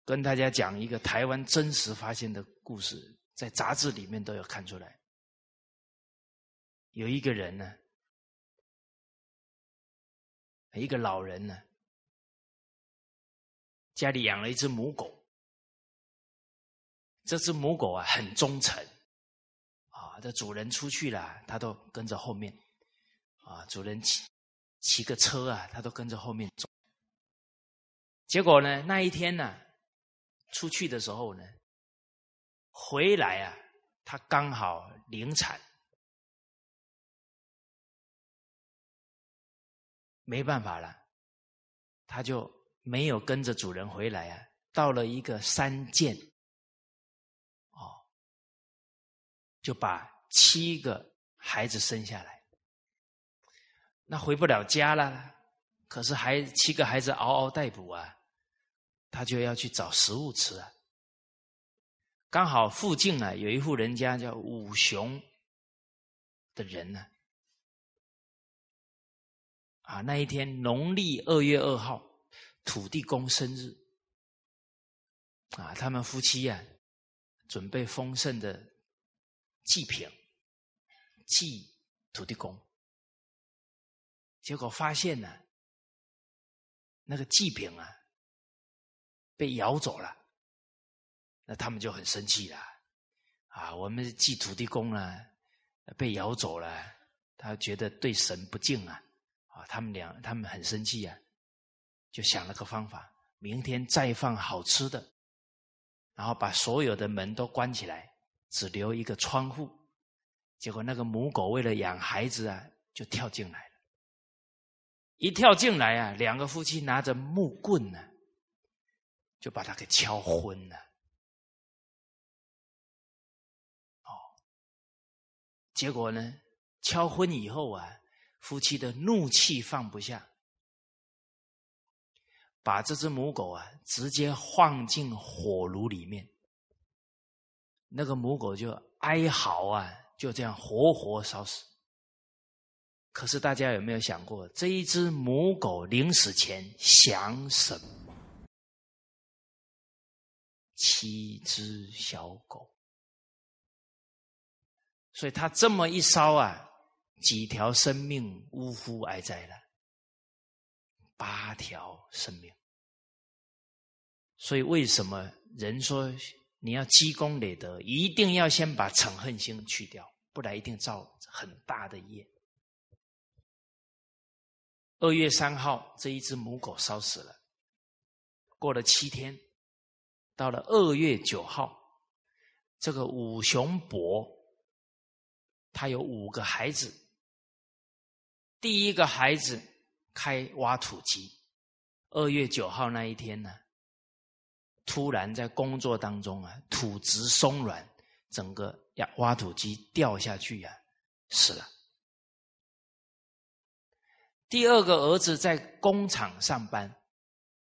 S1: 跟大家讲一个台湾真实发现的故事，在杂志里面都有看出来。有一个人呢，一个老人呢。家里养了一只母狗，这只母狗啊很忠诚，啊，这主人出去了，它都跟着后面，啊，主人骑骑个车啊，它都跟着后面走。结果呢，那一天呢，出去的时候呢，回来啊，它刚好临产，没办法了，他就。没有跟着主人回来啊，到了一个山涧，哦，就把七个孩子生下来。那回不了家了，可是还七个孩子嗷嗷待哺啊，他就要去找食物吃啊。刚好附近啊有一户人家叫五雄的人呢，啊，那一天农历二月二号。土地公生日啊，他们夫妻呀，准备丰盛的祭品祭土地公，结果发现呢，那个祭品啊被咬走了，那他们就很生气了啊！我们祭土地公呢被咬走了，他觉得对神不敬啊！啊，他们俩他们很生气啊！就想了个方法，明天再放好吃的，然后把所有的门都关起来，只留一个窗户。结果那个母狗为了养孩子啊，就跳进来了。一跳进来啊，两个夫妻拿着木棍呢，就把它给敲昏了。哦，结果呢，敲昏以后啊，夫妻的怒气放不下。把这只母狗啊，直接放进火炉里面，那个母狗就哀嚎啊，就这样活活烧死。可是大家有没有想过，这一只母狗临死前想什么？七只小狗，所以它这么一烧啊，几条生命呜呼哀哉了。八条生命，所以为什么人说你要积功累德，一定要先把嗔恨心去掉，不然一定造很大的业。二月三号，这一只母狗烧死了。过了七天，到了二月九号，这个五雄伯，他有五个孩子，第一个孩子。开挖土机，二月九号那一天呢，突然在工作当中啊，土质松软，整个呀挖土机掉下去呀，死了。第二个儿子在工厂上班，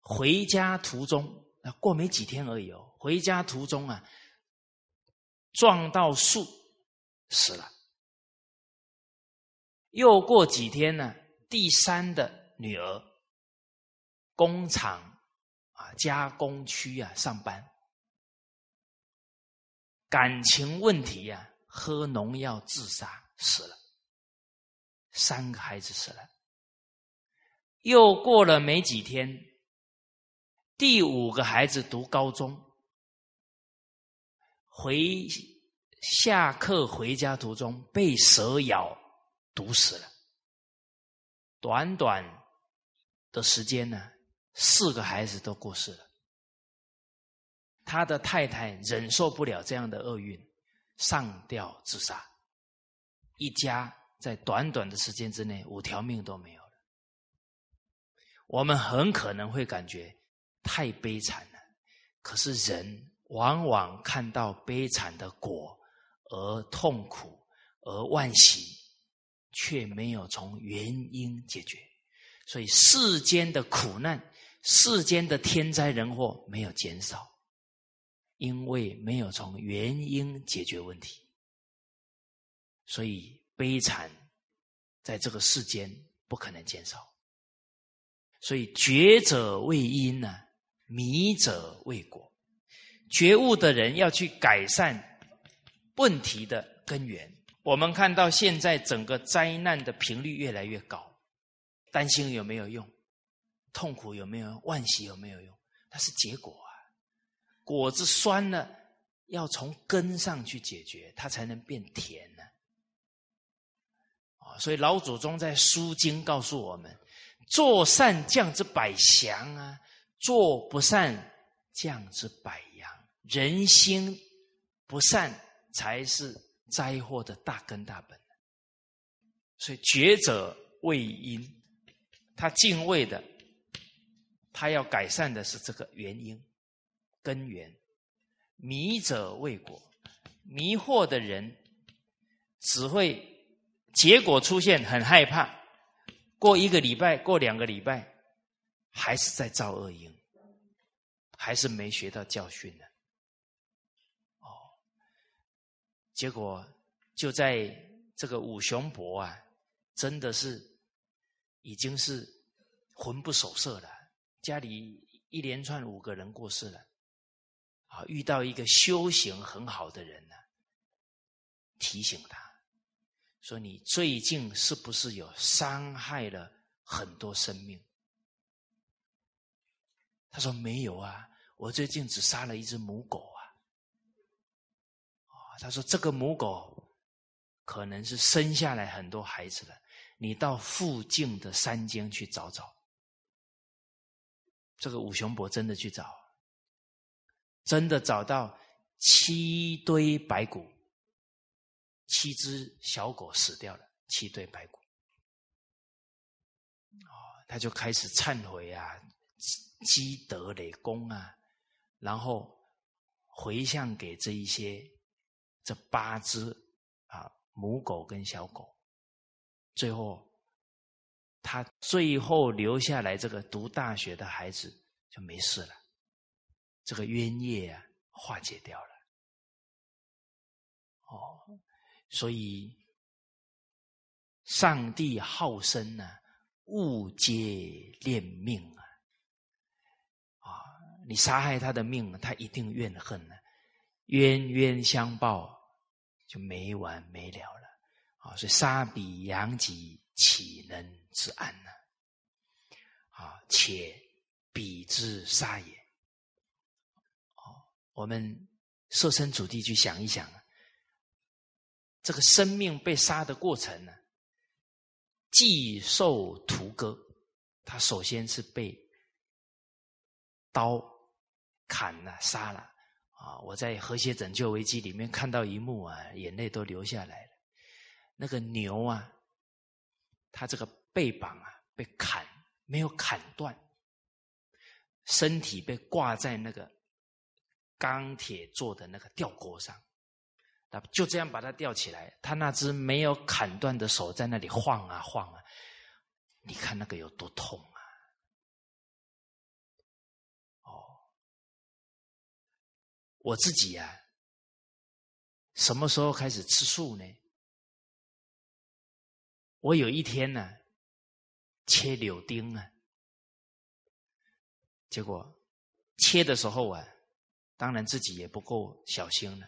S1: 回家途中啊，过没几天而已哦，回家途中啊，撞到树死了。又过几天呢？第三的女儿，工厂啊加工区啊上班，感情问题呀，喝农药自杀死了，三个孩子死了。又过了没几天，第五个孩子读高中，回下课回家途中被蛇咬，毒死了。短短的时间呢，四个孩子都过世了。他的太太忍受不了这样的厄运，上吊自杀，一家在短短的时间之内，五条命都没有了。我们很可能会感觉太悲惨了。可是人往往看到悲惨的果而痛苦而惋惜，却没有从原因解决。所以世间的苦难、世间的天灾人祸没有减少，因为没有从原因解决问题。所以悲惨在这个世间不可能减少。所以觉者为因呢，迷者为果。觉悟的人要去改善问题的根源。我们看到现在整个灾难的频率越来越高。担心有没有用？痛苦有没有用？惋惜有没有用？它是结果啊！果子酸了，要从根上去解决，它才能变甜呢。啊，所以老祖宗在《书经》告诉我们：做善降之百祥啊，做不善降之百殃。人心不善，才是灾祸的大根大本。所以觉者为因。他敬畏的，他要改善的是这个原因、根源。迷者未果，迷惑的人只会结果出现，很害怕。过一个礼拜，过两个礼拜，还是在造恶因，还是没学到教训呢。哦，结果就在这个五雄博啊，真的是。已经是魂不守舍了，家里一连串五个人过世了，啊，遇到一个修行很好的人呢，提醒他说：“你最近是不是有伤害了很多生命？”他说：“没有啊，我最近只杀了一只母狗啊。”他说：“这个母狗可能是生下来很多孩子了。”你到附近的山间去找找，这个五雄伯真的去找，真的找到七堆白骨，七只小狗死掉了，七堆白骨。哦，他就开始忏悔啊，积德累功啊，然后回向给这一些这八只啊母狗跟小狗。最后，他最后留下来这个读大学的孩子就没事了，这个冤业啊化解掉了。哦，所以上帝好生呢，勿皆恋命啊！啊，你杀害他的命，他一定怨恨呢，冤冤相报就没完没了了。啊所以杀彼养己，岂能之安呢？啊，且彼之杀也。哦，我们设身处地去想一想，这个生命被杀的过程呢，既受屠割，他首先是被刀砍了、杀了。啊，我在和谐拯救危机里面看到一幕啊，眼泪都流下来了。那个牛啊，他这个背膀啊被砍，没有砍断，身体被挂在那个钢铁做的那个吊钩上，那就这样把它吊起来。他那只没有砍断的手在那里晃啊晃啊，你看那个有多痛啊！哦，我自己呀，什么时候开始吃素呢？我有一天呢，切柳丁啊，结果切的时候啊，当然自己也不够小心了，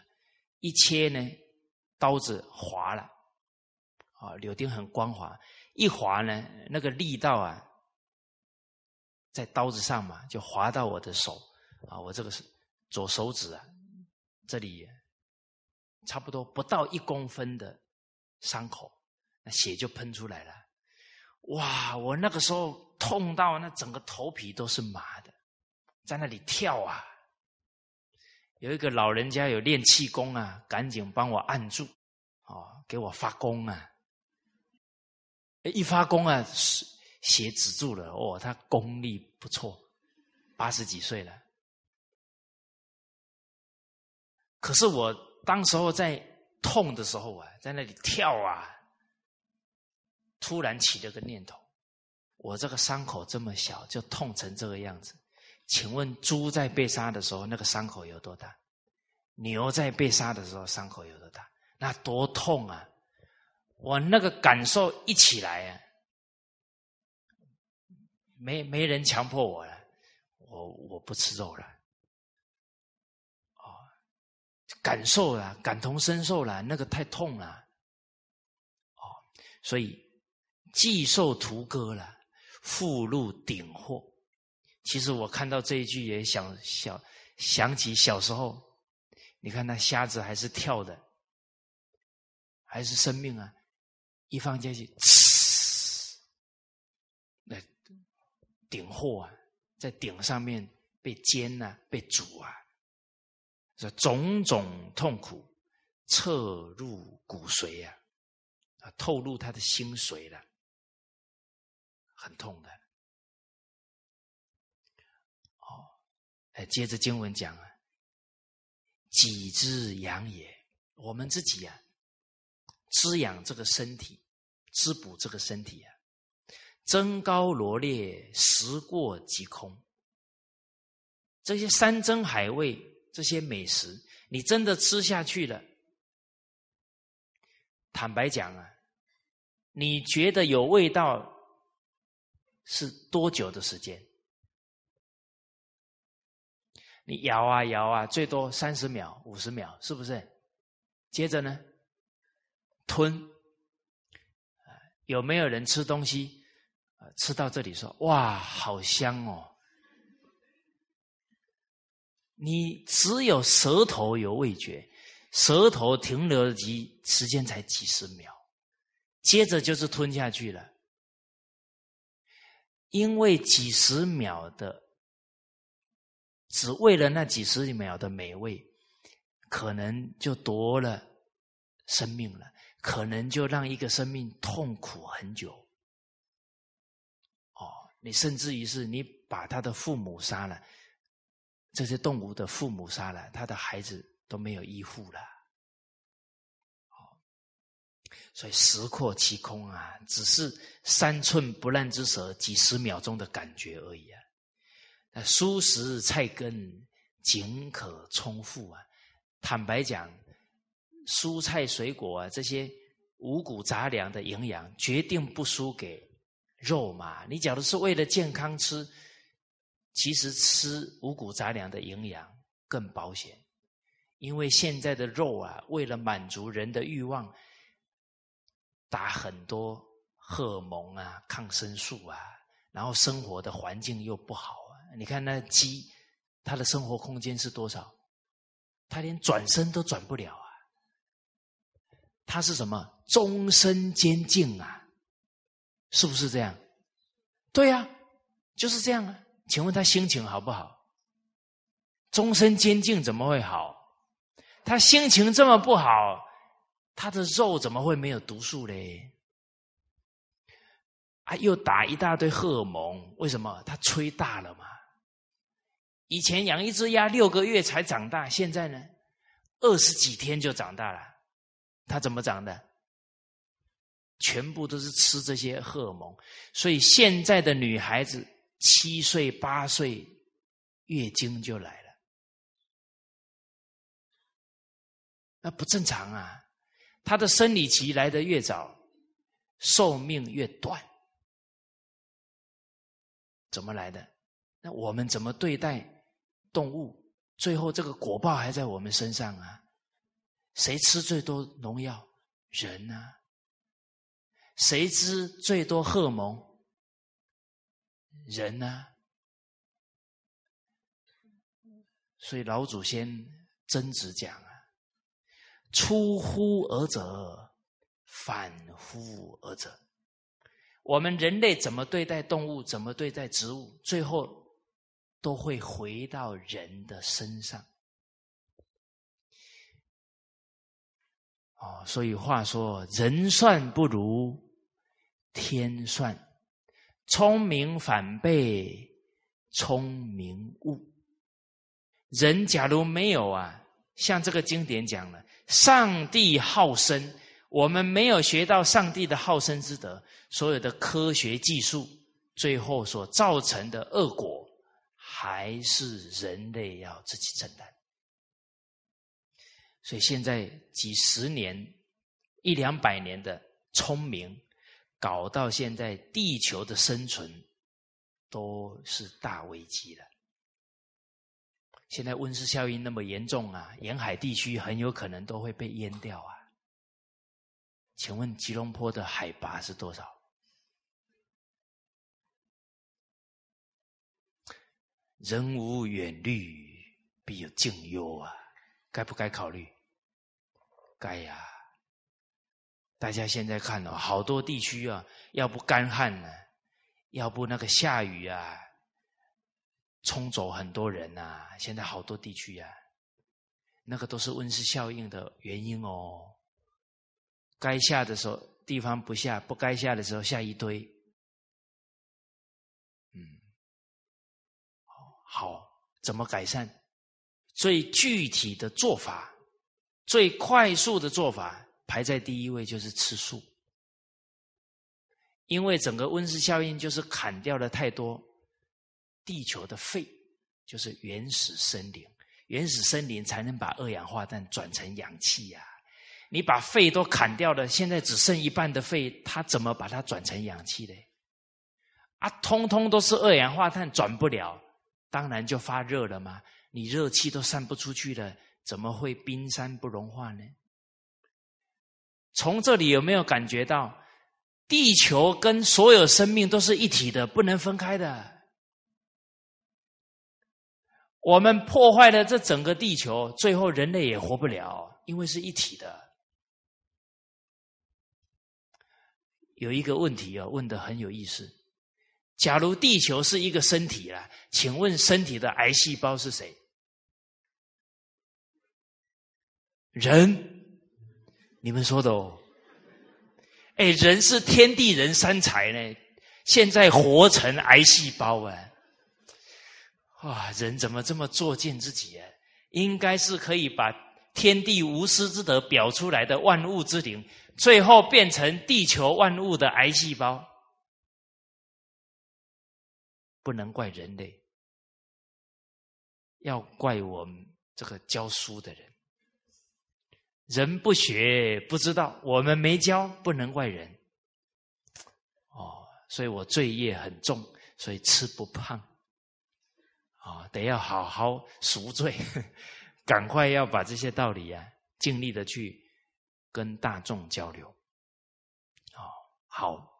S1: 一切呢，刀子滑了，啊，柳丁很光滑，一滑呢，那个力道啊，在刀子上嘛，就滑到我的手，啊，我这个是左手指啊，这里差不多不到一公分的伤口。那血就喷出来了，哇！我那个时候痛到那整个头皮都是麻的，在那里跳啊。有一个老人家有练气功啊，赶紧帮我按住，哦，给我发功啊。一发功啊，血止住了。哦，他功力不错，八十几岁了。可是我当时候在痛的时候啊，在那里跳啊，突然起了个念头：我这个伤口这么小，就痛成这个样子。请问猪在被杀的时候，那个伤口有多大？牛在被杀的时候，伤口有多大？那多痛啊！我那个感受一起来啊，没没人强迫我了，我我不吃肉了，哦，感受了，感同身受了，那个太痛了，哦，所以既受屠割了，复入顶祸。其实我看到这一句，也想想想起小时候，你看那瞎子还是跳的，还是生命啊，一放下去，呲，那顶货啊，在顶上面被煎呐，被煮啊，这种种痛苦彻入骨髓啊，啊，透露他的心髓了，很痛的。哦哎，接着经文讲啊，己之养也，我们自己呀，滋养这个身体，滋补这个身体啊，增高罗列，食过即空。这些山珍海味，这些美食，你真的吃下去了，坦白讲啊，你觉得有味道，是多久的时间？你摇啊摇啊，最多三十秒、五十秒，是不是？接着呢，吞。有没有人吃东西？吃到这里说：“哇，好香哦！”你只有舌头有味觉，舌头停留几时间才几十秒，接着就是吞下去了，因为几十秒的。只为了那几十秒的美味，可能就夺了生命了，可能就让一个生命痛苦很久。哦，你甚至于是你把他的父母杀了，这些动物的父母杀了，他的孩子都没有依附了。所以石阔其空啊，只是三寸不烂之舌，几十秒钟的感觉而已啊。那蔬食菜根仅可充腹啊！坦白讲，蔬菜水果啊，这些五谷杂粮的营养，决定不输给肉嘛。你假如是为了健康吃，其实吃五谷杂粮的营养更保险，因为现在的肉啊，为了满足人的欲望，打很多荷尔蒙啊、抗生素啊，然后生活的环境又不好啊。你看那鸡，它的生活空间是多少？它连转身都转不了啊！它是什么？终身监禁啊！是不是这样？对呀，就是这样啊！请问他心情好不好？终身监禁怎么会好？他心情这么不好，他的肉怎么会没有毒素嘞？啊，又打一大堆荷尔蒙，为什么？他吹大了嘛？以前养一只鸭六个月才长大，现在呢，二十几天就长大了。它怎么长的？全部都是吃这些荷尔蒙。所以现在的女孩子七岁八岁月经就来了，那不正常啊！他的生理期来的越早，寿命越短，怎么来的？那我们怎么对待？动物最后这个果报还在我们身上啊！谁吃最多农药？人啊！谁吃最多荷尔蒙？人啊！所以老祖先曾子讲啊：“出乎尔者，反乎尔者。”我们人类怎么对待动物？怎么对待植物？最后。都会回到人的身上，哦，所以话说，人算不如天算，聪明反被聪明误。人假如没有啊，像这个经典讲了，上帝好生，我们没有学到上帝的好生之德，所有的科学技术，最后所造成的恶果，还是人类要自己承担。所以现在几十年、一两百年的聪明，搞到现在地球的生存都是大危机了。现在温室效应那么严重啊，沿海地区很有可能都会被淹掉啊。请问吉隆坡的海拔是多少？人无远虑，必有近忧啊。该不该考虑？该呀！大家现在看哦，好多地区啊，要不干旱呢，要不那个下雨啊，冲走很多人呐。现在好多地区呀，那个都是温室效应的原因哦。该下的时候地方不下，不该下的时候下一堆。嗯，好，怎么改善？最具体的做法，最快速的做法，排在第一位就是吃素。因为整个温室效应就是砍掉了太多地球的肺，就是原始森林，原始森林才能把二氧化碳转成氧气呀。你把肺都砍掉了，现在只剩一半的肺，它怎么把它转成氧气呢？啊，通通都是二氧化碳，转不了，当然就发热了嘛。你热气都散不出去了，怎么会冰山不融化呢？从这里有没有感觉到，地球跟所有生命都是一体的，不能分开的？我们破坏了这整个地球，最后人类也活不了，因为是一体的。有一个问题啊，问的很有意思：假如地球是一个身体了，请问身体的癌细胞是谁？人，你们说的哦。哎，人是天地人三才呢，现在活成癌细胞啊！哇，人怎么这么作践自己啊？应该是可以把天地无私之德表出来的万物之灵，最后变成地球万物的癌细胞，不能怪人类，要怪我们这个教书的人。人不学不知道，我们没教，不能怪人。哦，所以我罪业很重，所以吃不胖。啊，得要好好赎罪，赶快要把这些道理啊，尽力的去跟大众交流。哦，好。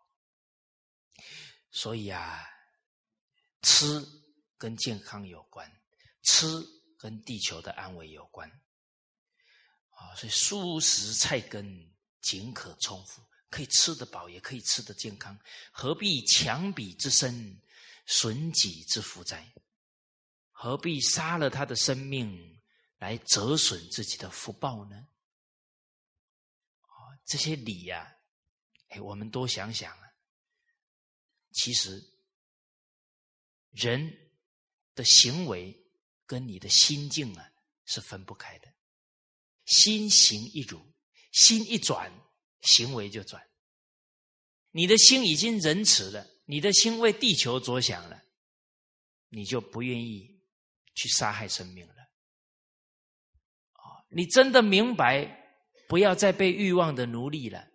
S1: 所以啊，吃跟健康有关，吃跟地球的安危有关。啊，所以蔬食菜根仅可充腹，可以吃得饱，也可以吃得健康。何必强彼之身，损己之福哉？何必杀了他的生命，来折损自己的福报呢？啊，这些理呀，哎，我们多想想啊。其实，人的行为跟你的心境啊是分不开的。心行一如，心一转，行为就转。你的心已经仁慈了，你的心为地球着想了，你就不愿意去杀害生命了。啊，你真的明白，不要再被欲望的奴隶了，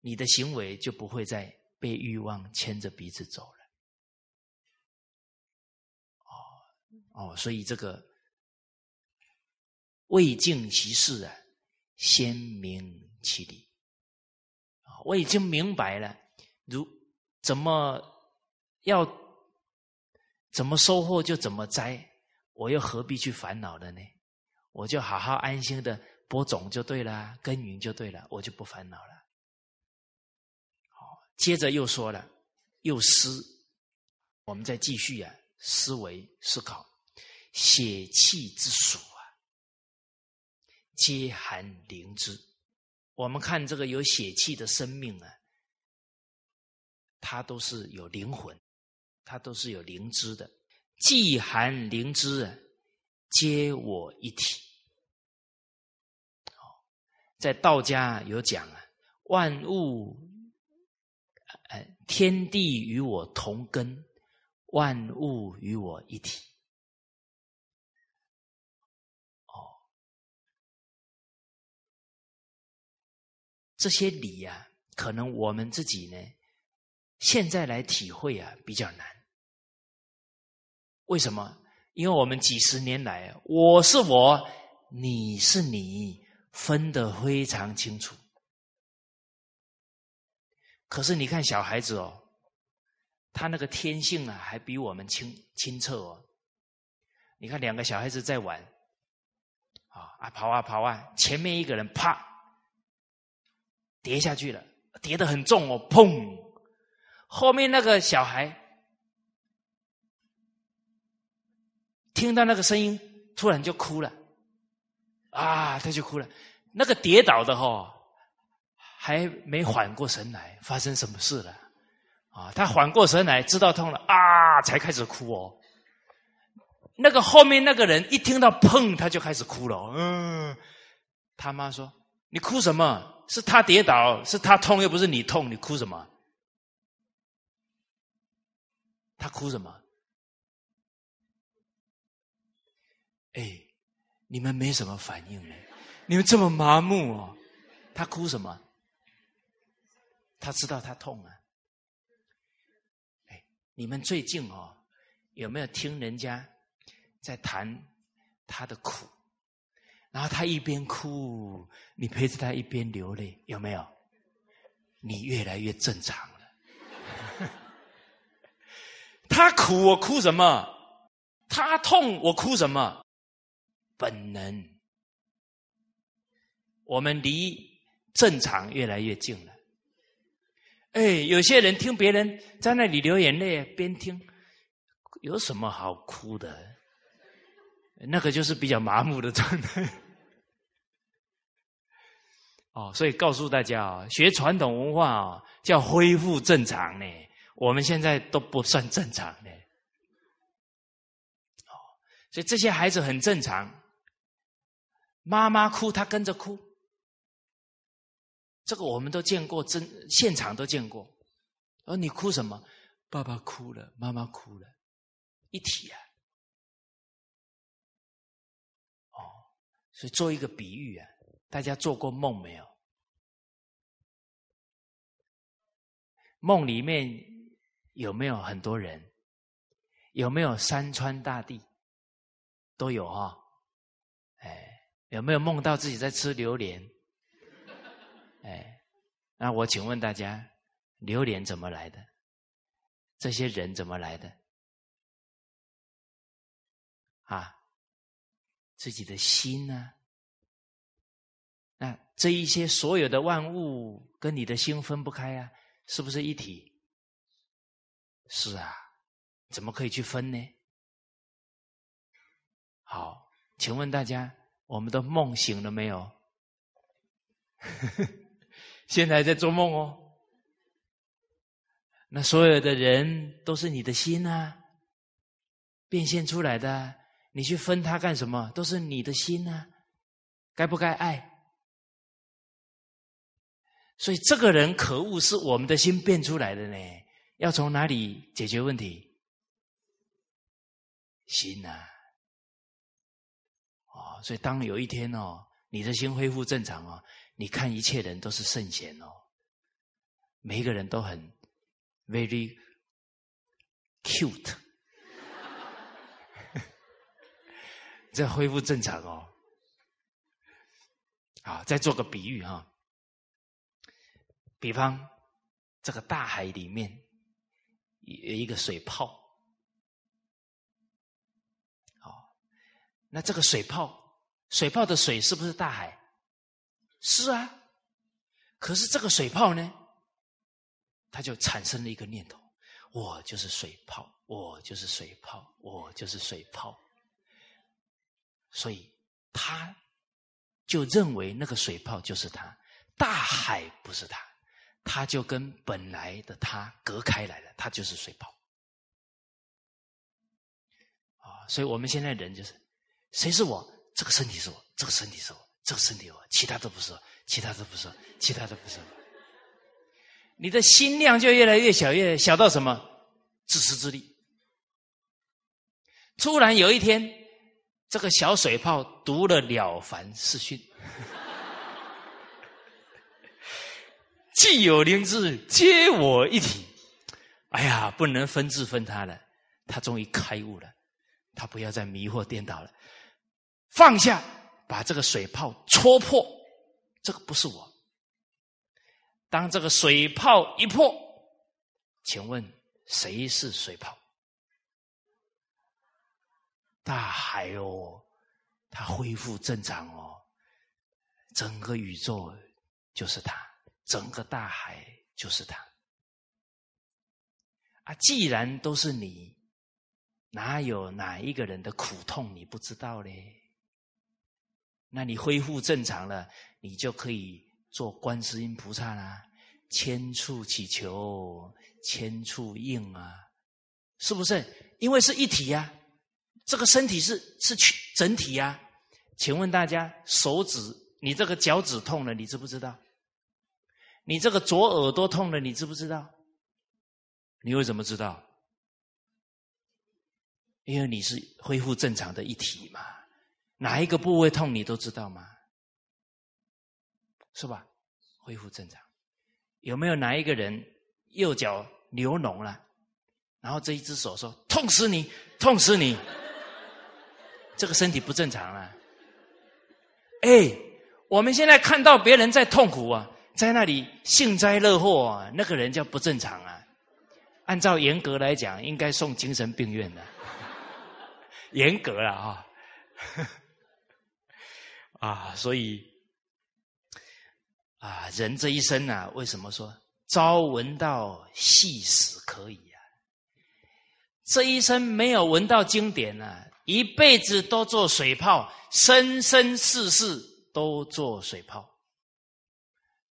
S1: 你的行为就不会再被欲望牵着鼻子走了。哦哦，所以这个。未尽其事啊，先明其理。我已经明白了，如怎么要怎么收获就怎么摘，我又何必去烦恼了呢？我就好好安心的播种就对了，耕耘就对了，我就不烦恼了。好，接着又说了，又思，我们再继续啊，思维思考，血气之属啊。皆含灵之。我们看这个有血气的生命啊，它都是有灵魂，它都是有灵知的。既含灵芝啊，皆我一体。在道家有讲啊，万物，呃，天地与我同根，万物与我一体。哦，这些理呀，可能我们自己呢，现在来体会啊，比较难。为什么？因为我们几十年来，我是我，你是你。分得非常清楚，可是你看小孩子哦，他那个天性啊，还比我们清清澈哦。你看两个小孩子在玩，啊啊跑啊跑啊，前面一个人啪跌下去了，跌得很重哦，砰！后面那个小孩听到那个声音，突然就哭了。啊，他就哭了。那个跌倒的哈，还没缓过神来，发生什么事了？啊，他缓过神来，知道痛了啊，才开始哭哦。那个后面那个人一听到砰，他就开始哭了。嗯，他妈说：“你哭什么？是他跌倒，是他痛，又不是你痛，你哭什么？”他哭什么？哎。你们没什么反应呢？你们这么麻木哦？他哭什么？他知道他痛啊！哎，你们最近哦，有没有听人家在谈他的苦？然后他一边哭，你陪着他一边流泪，有没有？你越来越正常了。他苦，我哭什么？他痛，我哭什么？本能，我们离正常越来越近了。哎，有些人听别人在那里流眼泪，边听有什么好哭的？那个就是比较麻木的状态。哦，所以告诉大家啊，学传统文化啊，叫恢复正常呢。我们现在都不算正常的。哦，所以这些孩子很正常。妈妈哭，他跟着哭。这个我们都见过，真现场都见过。而你哭什么？爸爸哭了，妈妈哭了，一体啊！哦，所以做一个比喻啊，大家做过梦没有？梦里面有没有很多人？有没有山川大地？都有啊！有没有梦到自己在吃榴莲？哎，那我请问大家，榴莲怎么来的？这些人怎么来的？啊，自己的心呢？那这一些所有的万物跟你的心分不开啊，是不是一体？是啊，怎么可以去分呢？好，请问大家。我们的梦醒了没有？现在在做梦哦。那所有的人都是你的心啊，变现出来的。你去分他干什么？都是你的心啊，该不该爱？所以这个人可恶，是我们的心变出来的呢。要从哪里解决问题？心啊。所以，当有一天哦，你的心恢复正常哦，你看一切人都是圣贤哦，每一个人都很 very cute，这恢复正常哦。好，再做个比喻哈，比方这个大海里面有一个水泡，好，那这个水泡。水泡的水是不是大海？是啊，可是这个水泡呢，它就产生了一个念头：我就是水泡，我就是水泡，我就是水泡。所以他就认为那个水泡就是他，大海不是他，他就跟本来的他隔开来了，他就是水泡。啊，所以我们现在人就是，谁是我？这个身体是我，这个身体是我，这个身体我，其他都不是，其他都不是，其他都不是。你的心量就越来越小，越小到什么？自私自利。突然有一天，这个小水泡读了《了凡四训》，既有灵智，皆我一体。哎呀，不能分治分他了，他终于开悟了，他不要再迷惑颠倒了，放下，把这个水泡戳破，这个不是我。当这个水泡一破，请问谁是水泡？大海哦，它恢复正常哦，整个宇宙就是它，整个大海就是它。啊，既然都是你，哪有哪一个人的苦痛你不知道嘞？那你恢复正常了，你就可以做观世音菩萨啦，千处祈求千处应啊，是不是？因为是一体呀。这个身体是是整体呀？请问大家，手指你这个脚趾痛了，你知不知道？你这个左耳朵痛了，你知不知道？你为什么知道？因为你是恢复正常的一体嘛。哪一个部位痛，你都知道吗？是吧？恢复正常。有没有哪一个人右脚流脓了？然后这一只手说：“痛死你，痛死你！”这个身体不正常啊！哎，我们现在看到别人在痛苦啊，在那里幸灾乐祸啊，那个人叫不正常啊。按照严格来讲，应该送精神病院的。严格了啊！啊，所以啊，人这一生啊，为什么说朝闻道，夕死可以啊？这一生没有闻到经典呢？一辈子都做水泡，生生世世都做水泡，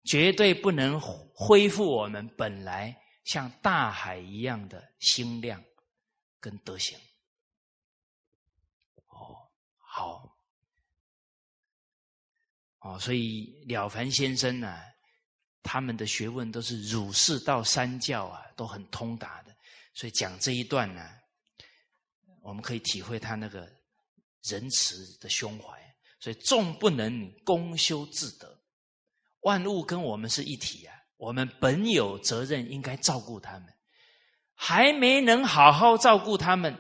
S1: 绝对不能恢复我们本来像大海一样的心量跟德行。哦，好，哦，所以了凡先生呢，他们的学问都是儒释道三教啊，都很通达的，所以讲这一段呢。我们可以体会他那个仁慈的胸怀，所以众不能公修自得，万物跟我们是一体啊，我们本有责任应该照顾他们，还没能好好照顾他们，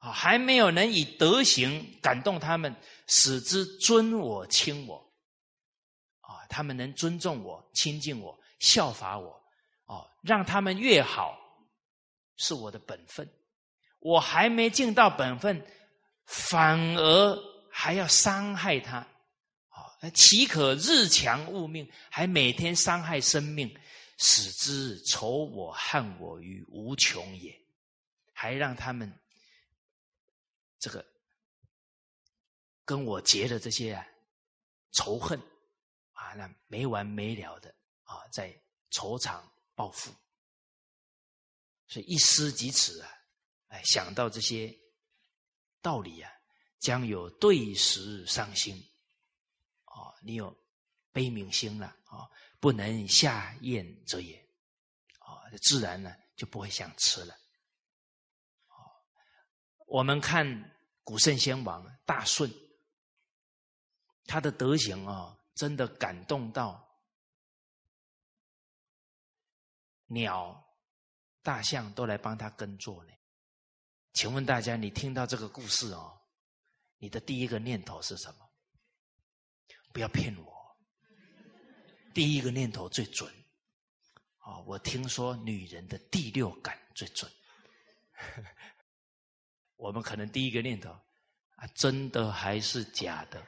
S1: 啊，还没有能以德行感动他们，使之尊我亲我，啊，他们能尊重我、亲近我、效法我，哦，让他们越好，是我的本分。我还没尽到本分，反而还要伤害他，啊，岂可日强物命，还每天伤害生命，使之仇我恨我于无穷也，还让他们这个跟我结的这些啊仇恨啊，那没完没了的啊，在仇场报复，所以一思及此啊。哎，想到这些道理啊，将有对时伤心。哦，你有悲悯心了啊，不能下咽者也。啊，自然呢就不会想吃了。我们看古圣先王大舜，他的德行啊，真的感动到鸟、大象都来帮他耕作呢。请问大家，你听到这个故事哦，你的第一个念头是什么？不要骗我，第一个念头最准。哦，我听说女人的第六感最准。我们可能第一个念头啊，真的还是假的？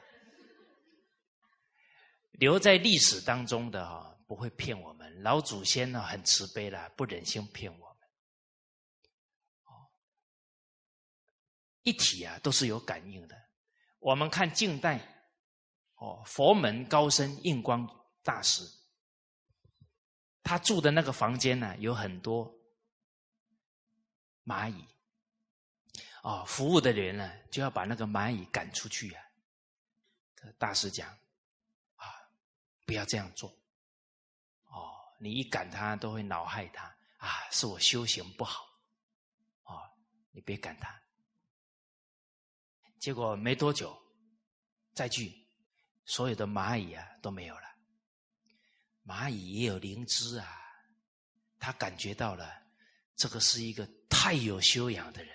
S1: 留在历史当中的哈，不会骗我们。老祖先呢，很慈悲的，不忍心骗我们。一体啊，都是有感应的。我们看近代，哦，佛门高僧印光大师，他住的那个房间呢，有很多蚂蚁。哦，服务的人呢，就要把那个蚂蚁赶出去啊。大师讲啊，不要这样做。哦，你一赶他，都会恼害他啊，是我修行不好。哦，你别赶他。结果没多久，再去，所有的蚂蚁啊都没有了。蚂蚁也有灵知啊，他感觉到了，这个是一个太有修养的人。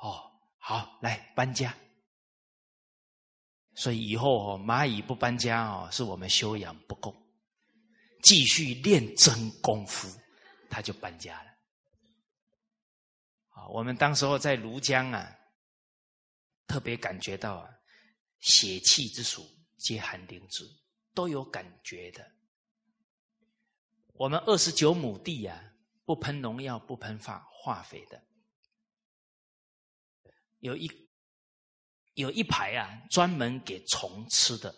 S1: 哦，好，来搬家。所以以后哦，蚂蚁不搬家哦，是我们修养不够，继续练真功夫，他就搬家了。啊，我们当时候在庐江啊，特别感觉到啊，血气之属皆寒灵之，都有感觉的。我们二十九亩地啊，不喷农药，不喷化化肥的，有一有一排啊，专门给虫吃的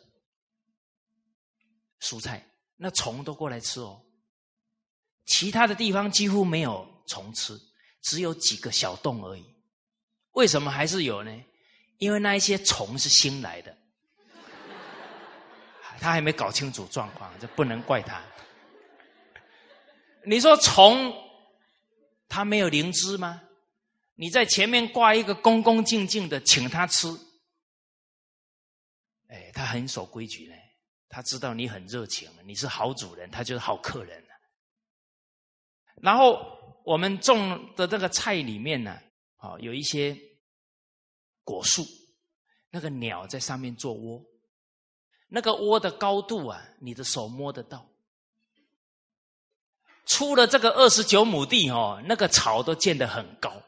S1: 蔬菜，那虫都过来吃哦。其他的地方几乎没有虫吃，只有几个小洞而已。为什么还是有呢？因为那一些虫是新来的，他还没搞清楚状况，这不能怪他。你说虫，它没有灵芝吗？你在前面挂一个恭恭敬敬的，请他吃，哎，他很守规矩呢。他知道你很热情，你是好主人，他就是好客人然后我们种的这个菜里面呢，啊，有一些果树，那个鸟在上面做窝，那个窝的高度啊，你的手摸得到。出了这个二十九亩地哦，那个草都建得很高。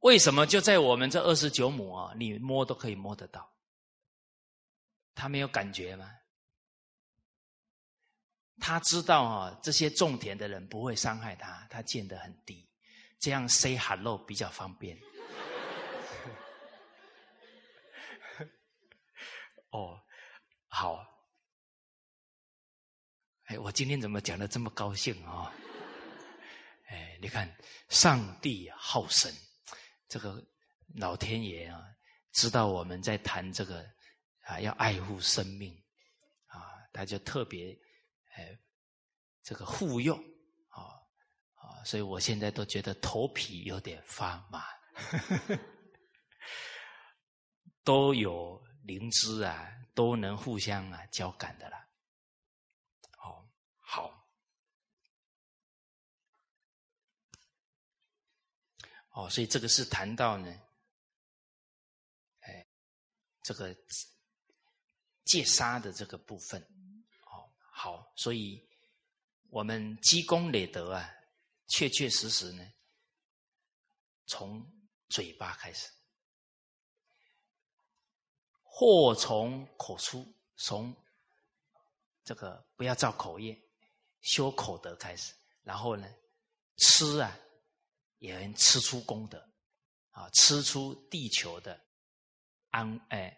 S1: 为什么就在我们这二十九亩啊？你摸都可以摸得到，他没有感觉吗？他知道啊，这些种田的人不会伤害他，他建得很低，这样 say hello 比较方便。哦，好。哎，我今天怎么讲的这么高兴啊？哎，你看，上帝好生，这个老天爷啊，知道我们在谈这个啊，要爱护生命啊，他就特别哎，这个护佑啊啊，所以我现在都觉得头皮有点发麻，都有灵芝啊，都能互相啊交感的啦。好，哦，所以这个是谈到呢，哎，这个戒杀的这个部分，哦，好，所以我们积功累德啊，确确实实呢，从嘴巴开始，祸从口出，从这个不要造口业。修口德开始，然后呢，吃啊，也能吃出功德，啊，吃出地球的安哎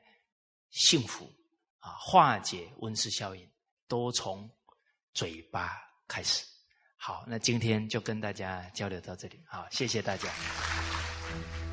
S1: 幸福啊，化解温室效应，都从嘴巴开始。好，那今天就跟大家交流到这里，好，谢谢大家。